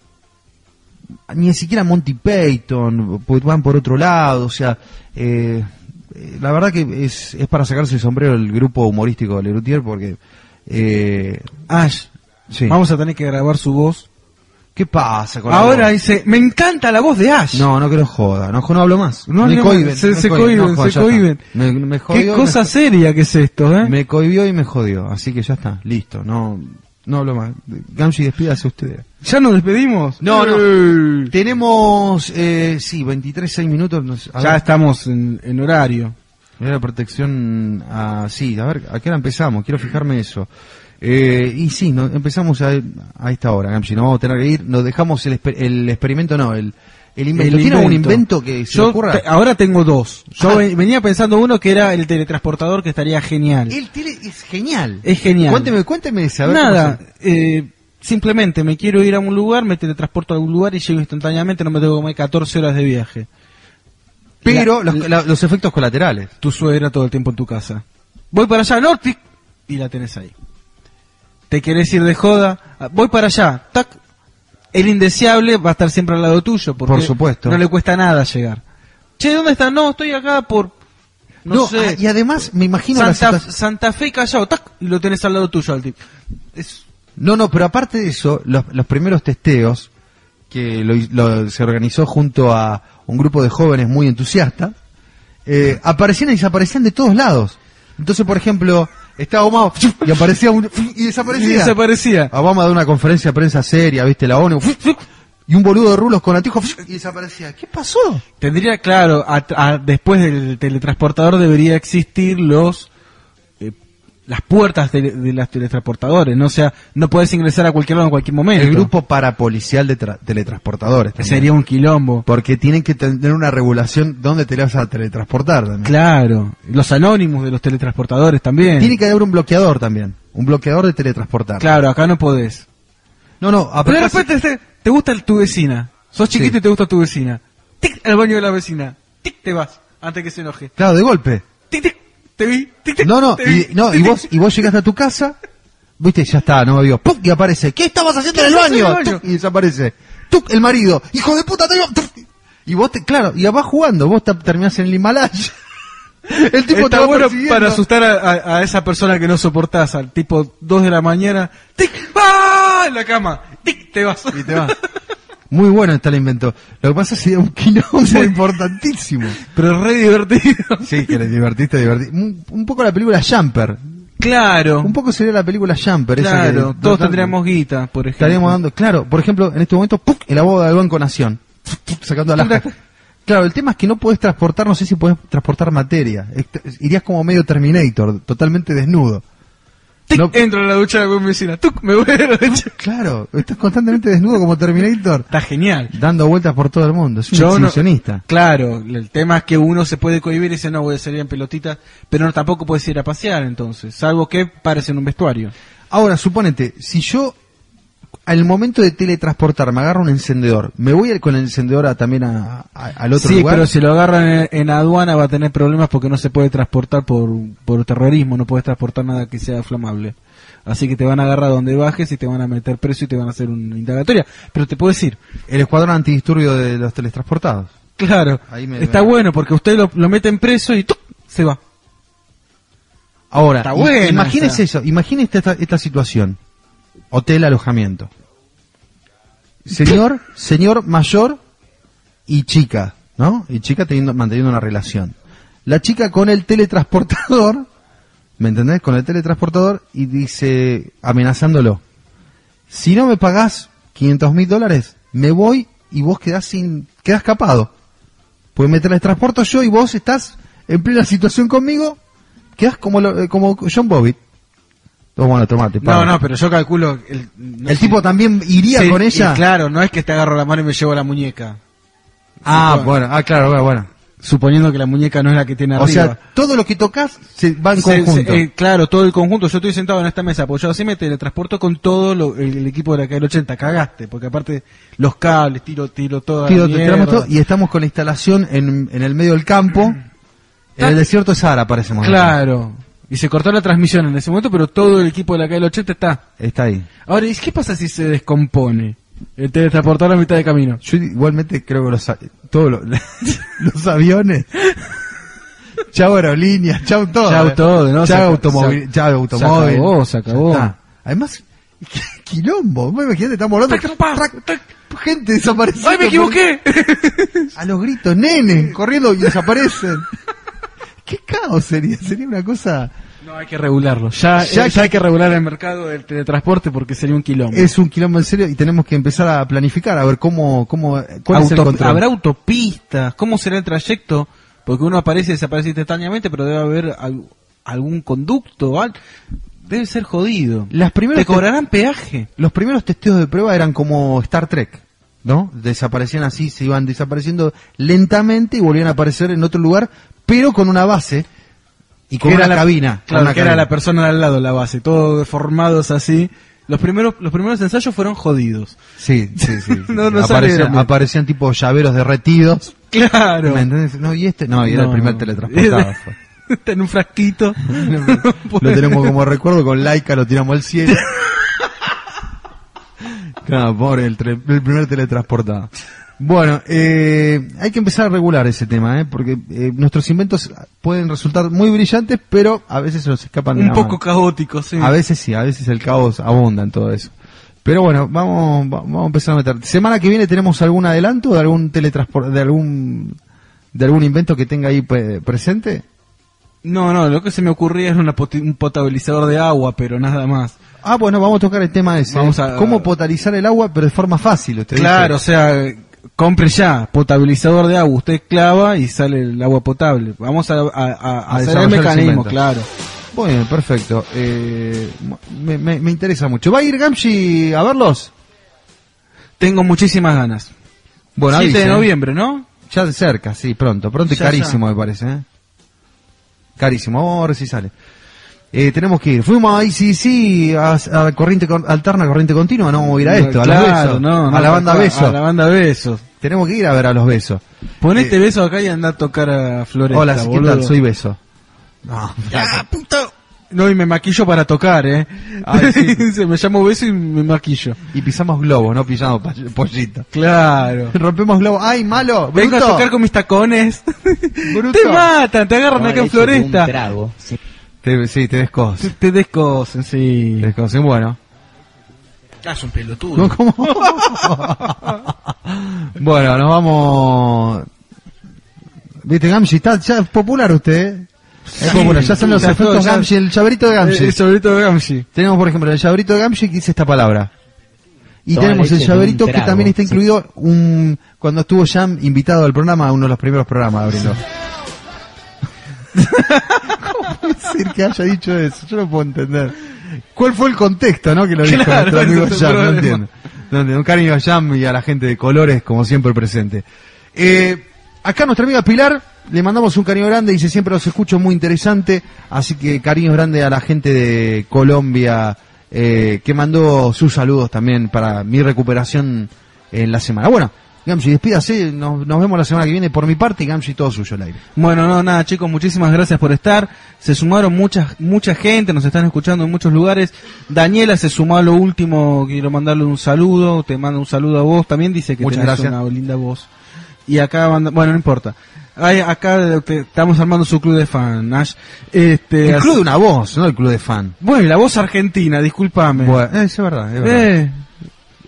Ni siquiera Monty Python pues van por otro lado, o sea, eh, eh, la verdad que es, es para sacarse el sombrero el grupo humorístico de Lelutier porque eh, Ash, sí. vamos a tener que grabar su voz. ¿Qué pasa con la Ahora dice, me encanta la voz de Ash. No, no que lo joda, no, no hablo más. No me cohiben, se- se cohiben, se cohiben. Me, me Qué me cosa seria que es esto, ¿eh? Me cohibió y me jodió, así que ya está, listo, no, no hablo más. Gamshi, despídase usted. ¿Ya nos despedimos? No, no. Tenemos, eh, sí, 23, 6 minutos. nos- Ya ver, estamos en, en horario. Mira la protección, a, sí, a ver, ¿a qué hora empezamos? Quiero fijarme eso. Eh, y sí, no, empezamos a, a esta hora, Gamshi, no vamos a tener que ir, nos dejamos el, exper- el experimento, no, el, el invento. ¿Tiene algún invento. que se Yo ocurra? te- ahora tengo dos. Yo Ah. ve- venía pensando uno que era el teletransportador que estaría genial. El tele es genial. Es genial. Cuénteme, cuénteme ese, a ver Nada, se- eh, simplemente me quiero ir a un lugar, me teletransporto a algún lugar y llego instantáneamente, no me tengo que comer 14 horas de viaje. Pero La- los, la- los efectos colaterales. Tu suegra todo el tiempo en tu casa. Voy para allá, no, tic, y la tenés ahí. Te querés ir de joda, ah, voy para allá, tac. El indeseable va a estar siempre al lado tuyo, porque Por supuesto. no le cuesta nada llegar. Che, ¿dónde estás? No, estoy acá por, no, No, sé, y además me imagino Santa, Santa Fe Callao, tac, y lo tenés al lado tuyo al tipo. Es, No, no, pero aparte de eso, los, los primeros testeos que lo, lo- se organizó junto a un grupo de jóvenes muy entusiastas, eh, aparecían y desaparecían de todos lados. Entonces, por ejemplo, estaba Obama y aparecía un, y desaparecía. Y desaparecía. Obama da una conferencia de prensa seria, viste, la ONU, y un boludo de rulos con anteojos y desaparecía. ¿Qué pasó? Tendría, claro, a- a- después del teletransportador debería existir los las puertas de, de los teletransportadores, ¿no? O sea, no puedes ingresar a cualquier lado en cualquier momento. El grupo parapolicial de tra- teletransportadores. también. Sería un quilombo. Porque tienen que tener una regulación donde te vas a teletransportar también. Claro. Los anónimos de los teletransportadores también. Tiene que haber un bloqueador también. Un bloqueador de teletransportar. Claro, acá no podés. No, no, a Pero de propósito- repente te, te gusta tu vecina. Sos chiquito Sí. y te gusta tu vecina. Tic, al baño de la vecina. Tic, te vas. Antes que se enoje. Claro, de golpe. Tic, tic, te vi. No, no, te y, no, y vos, y vos llegaste a tu casa, viste, ya está, no vio, ¡pum! y aparece, ¿qué estabas haciendo en el ¿Qué haces en baño? Y desaparece. ¡Tuc! El marido, hijo de puta, te. Y vos te, claro, y vas jugando, vos te, terminás en el Himalaya. El tipo te Está va bueno para asustar a, a- a esa persona que no soportás, al tipo 2 de la mañana. ¡Tic! ¡Ah! En la cama. ¡Tic! Te vas. Y te vas. Muy bueno está el invento. Lo que pasa es que sería un quilombo importantísimo. Pero re divertido. Sí, que le divertiste, divertiste. Un, un poco la película Jumper. Claro. Un poco sería la película Jumper. esa que- Claro, todos tendríamos guita, por ejemplo. Estaríamos dando, claro, por ejemplo, en este momento, ¡puc! el abogado del Banco Nación, sacando a la Claro, el tema es que no puedes transportar, no sé si puedes transportar materia. Irías como medio Terminator, totalmente desnudo. Tic, No- Entro en la ducha de mi vecina. ¡Tuc! Me voy a la ducha. Claro, estás constantemente desnudo como Terminator, Está genial. dando vueltas por todo el mundo. Es un Yo no-. Claro, el tema es que uno se puede cohibir y dice, no, voy a salir en pelotita, pero no, tampoco puedes ir a pasear entonces, salvo que pares en un vestuario. Ahora, suponete, si yo al momento de teletransportar me agarro un encendedor, ¿me voy a- con el encendedor a- también a- a- al otro sí, lugar? pero si lo agarran en, en aduana va a tener problemas porque no se puede transportar por, por terrorismo, no puedes transportar nada que sea flamable. Así que te van a agarrar donde bajes y te van a meter preso y te van a hacer una indagatoria. Pero te puedo decir, El escuadrón antidisturbio de los teletransportados. claro, Ahí me- está bueno porque usted lo, lo meten preso y se va. Ahora, Está buena imagínese eso, imagínese esta, esta situación. Hotel, alojamiento. Señor, señor mayor y chica, ¿no? Y chica teniendo, manteniendo una relación. La chica con el teletransportador, ¿me entendés? Con el teletransportador y dice, amenazándolo. Si no me pagás 500 mil dólares, me voy y vos quedás sin, quedás capado. Pues me teletransporto yo y vos estás en plena situación conmigo, quedás como, eh, como John Bobbitt. Oh, bueno, tomate, No, no, pero yo calculo... El, no El sé- tipo también iría con ella. claro, no es que te agarro la mano y me llevo la muñeca. Ah, bueno, ah, claro, bueno, bueno. Suponiendo que la muñeca no es la que tiene O arriba. sea, todo lo que tocas se va en Se- conjunto. se- eh, claro, todo el conjunto. Yo estoy sentado en esta mesa apoyado así, me teletransporto con todo lo- el, el equipo de la calle 80. Cagaste, porque aparte los cables, tiro, tiro todo. a la Tiro, te mierda. todo y estamos con la instalación en, en el medio del campo. En el desierto de Sahara aparecemos. Claro. Y se cortó la transmisión en ese momento, pero todo el equipo de la calle 80 está. Está ahí. Ahora, ¿y qué pasa si se descompone? El teletransportador a mitad de camino. Yo igualmente creo que los, todos los, los aviones. chau aerolíneas, chau todo. Chau eh. todo, ¿no? Chau automóvil, se- chau automóvil. se acabó, se acabó. Además, quilombo. Imagínate, estamos hablando. gente desapareciendo. ¡Ay, me equivoqué! A los gritos, nenes, corriendo y desaparecen. Qué caos sería. Sería una cosa. No, hay que regularlo. Ya, Ya ya, que- hay que regular el mercado del teletransporte porque sería un quilombo. Es un quilombo en serio y tenemos que empezar a planificar a ver cómo, cómo, cuál es el control. ¿Habrá autopistas? ¿Cómo será el trayecto? Porque uno aparece y desaparece instantáneamente, pero debe haber al- algún conducto. o al- Debe ser jodido. Las primeras ¿Te cobrarán peaje? Los primeros testeos de prueba eran como Star Trek, ¿no? Desaparecían así, se iban desapareciendo lentamente y volvían a aparecer en otro lugar, pero con una base y con Que una era la- cabina. Claro, que era la persona al lado, la base, todos deformados así. Los primeros, los primeros ensayos fueron jodidos. Sí, sí, sí. No, no aparecían, aparecían tipo llaveros derretidos. Claro. ¿Me entendés? No, y este, no, y era el primer teletransportado. Está en un frasquito. lo tenemos como recuerdo con Laika, lo tiramos al cielo. Claro, pobre, el, el primer teletransportado. Bueno, eh, hay que empezar a regular ese tema, ¿eh? porque eh, nuestros inventos pueden resultar muy brillantes, pero a veces se nos escapan de un poco mano. caótico, sí. A veces sí, a veces el caos abunda en todo eso. Pero bueno, vamos, va- vamos a empezar a meter. Semana que viene tenemos algún adelanto de algún teletransporte, de algún, de algún invento que tenga ahí pre- presente. No, no, lo que se me ocurría era una un potabilizador de agua, pero nada más. Ah, bueno, vamos a tocar el tema ese. Vamos a- ¿Cómo potabilizar el agua, pero de forma fácil? Usted Claro, o sea, compre ya, potabilizador de agua, usted clava y sale el agua potable. Vamos a, a- a- a A hacer el mecanismo, invento. claro. Bueno, perfecto. Eh, me, me- me interesa mucho. ¿Va a ir Gamshi a verlos? Tengo muchísimas ganas. Bueno, 7 de avisen. noviembre, ¿no? Ya de cerca, sí, pronto. Pronto y Ya, carísimo, ya. me parece. ¿eh? Carísimo. Vamos a ver si sale. Eh, tenemos que ir. Fuimos a ICC, a, a corriente con- alterna, corriente continua. No vamos a ir a esto, a los Claro, besos. no, no, a la banda a- besos. A la banda besos. Tenemos que ir a ver a los besos. Ponete beso acá y anda a tocar a Floresta, Eh, Hola, ¿qué tal? Soy beso. No, No, y me maquillo para tocar, ¿eh? Ay, sí. Se me llamo beso y me maquillo. Y pisamos globos, no pisamos pollito. Claro. Rompemos globos. ¡Ay, malo! Vengo a tocar con mis tacones. Bruto. Te matan, te agarran acá en Floresta. Te- sí, te descos. Te, te descosen, sí. Te descosen, bueno. Es un pelotudo. Bueno, nos vamos. Viste, Gamshi, está ya es popular usted, ¿eh? Es popular, ya son los efectos todo, ya- Gamshi, el llaverito de Gamshi. El llaverito de Gamshi. Tenemos, por ejemplo, el llaverito de Gamshi que dice esta palabra. Y Toda tenemos el llaverito que también está sí. incluido un cuando estuvo Jam invitado al programa, uno de los primeros programas abriendo. ¿Cómo puede ser que haya dicho eso? Yo no puedo entender. ¿Cuál fue el contexto, no? Que lo dijo Claro, nuestro amigo Jam, no entiendo. No entiendo. Un cariño a Jam y a la gente de colores, como siempre presente. Eh, acá nuestra amiga Pilar, le mandamos un cariño grande, dice siempre los escucho muy interesante, así que cariños grande a la gente de Colombia, eh, que mandó sus saludos también para mi recuperación en la semana. Bueno, Gamsi, despídase, nos, nos vemos la semana que viene por mi parte y Gamsi todo suyo al aire. Bueno, no, nada, chicos, muchísimas gracias por estar. Se sumaron muchas, mucha gente, nos están escuchando en muchos lugares. Daniela se sumó a lo último, quiero mandarle un saludo, te mando un saludo a vos, también dice que Muchas tenés gracias. una linda voz. Y acá manda, bueno, no importa. Ay, acá te- estamos armando su club de fan, Nash. Este, El club de una voz, no el club de fan. Bueno, y la voz argentina, discúlpame. Bueno, eh, es verdad, es verdad. Eh,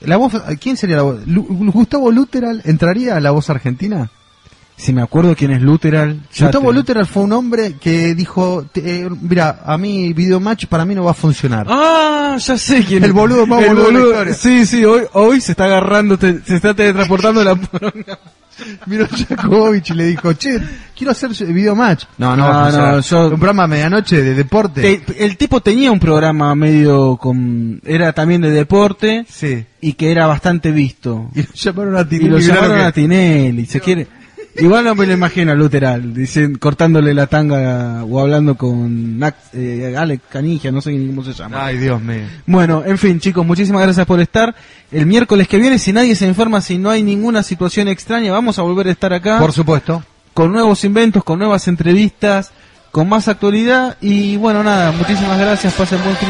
La voz, ¿quién sería la voz? Lu- ¿Gustavo Luteral entraría a la voz argentina? si me acuerdo quién es Luteral. Gustavo te- Luteral fue un hombre que dijo, te- eh, mira, a mí Video Match para mí no va a funcionar. Ah, ya sé quién El boludo más El boludo de la boludo- historia. Sí, sí, hoy, hoy se está agarrando, te- se está teletransportando la poronga. Miró Jakovich y le dijo, che, quiero hacer Video Match. No, no, No, yo- Un programa a medianoche de deporte. Te- el tipo tenía un programa medio con era también de deporte Sí. y que era bastante visto Y lo llamaron a y Tinelli. lo mirá llamaron que- a Tinelli se quiere igual no me lo imagino Luteral dicen cortándole la tanga o hablando con eh, Alex Canigia no sé cómo se llama Ay, Dios mío. bueno en fin chicos muchísimas gracias por estar el miércoles que viene si nadie se informa si no hay ninguna situación extraña vamos a volver a estar acá Por supuesto. con nuevos inventos con nuevas entrevistas con más actualidad y bueno nada muchísimas gracias pasen buen fin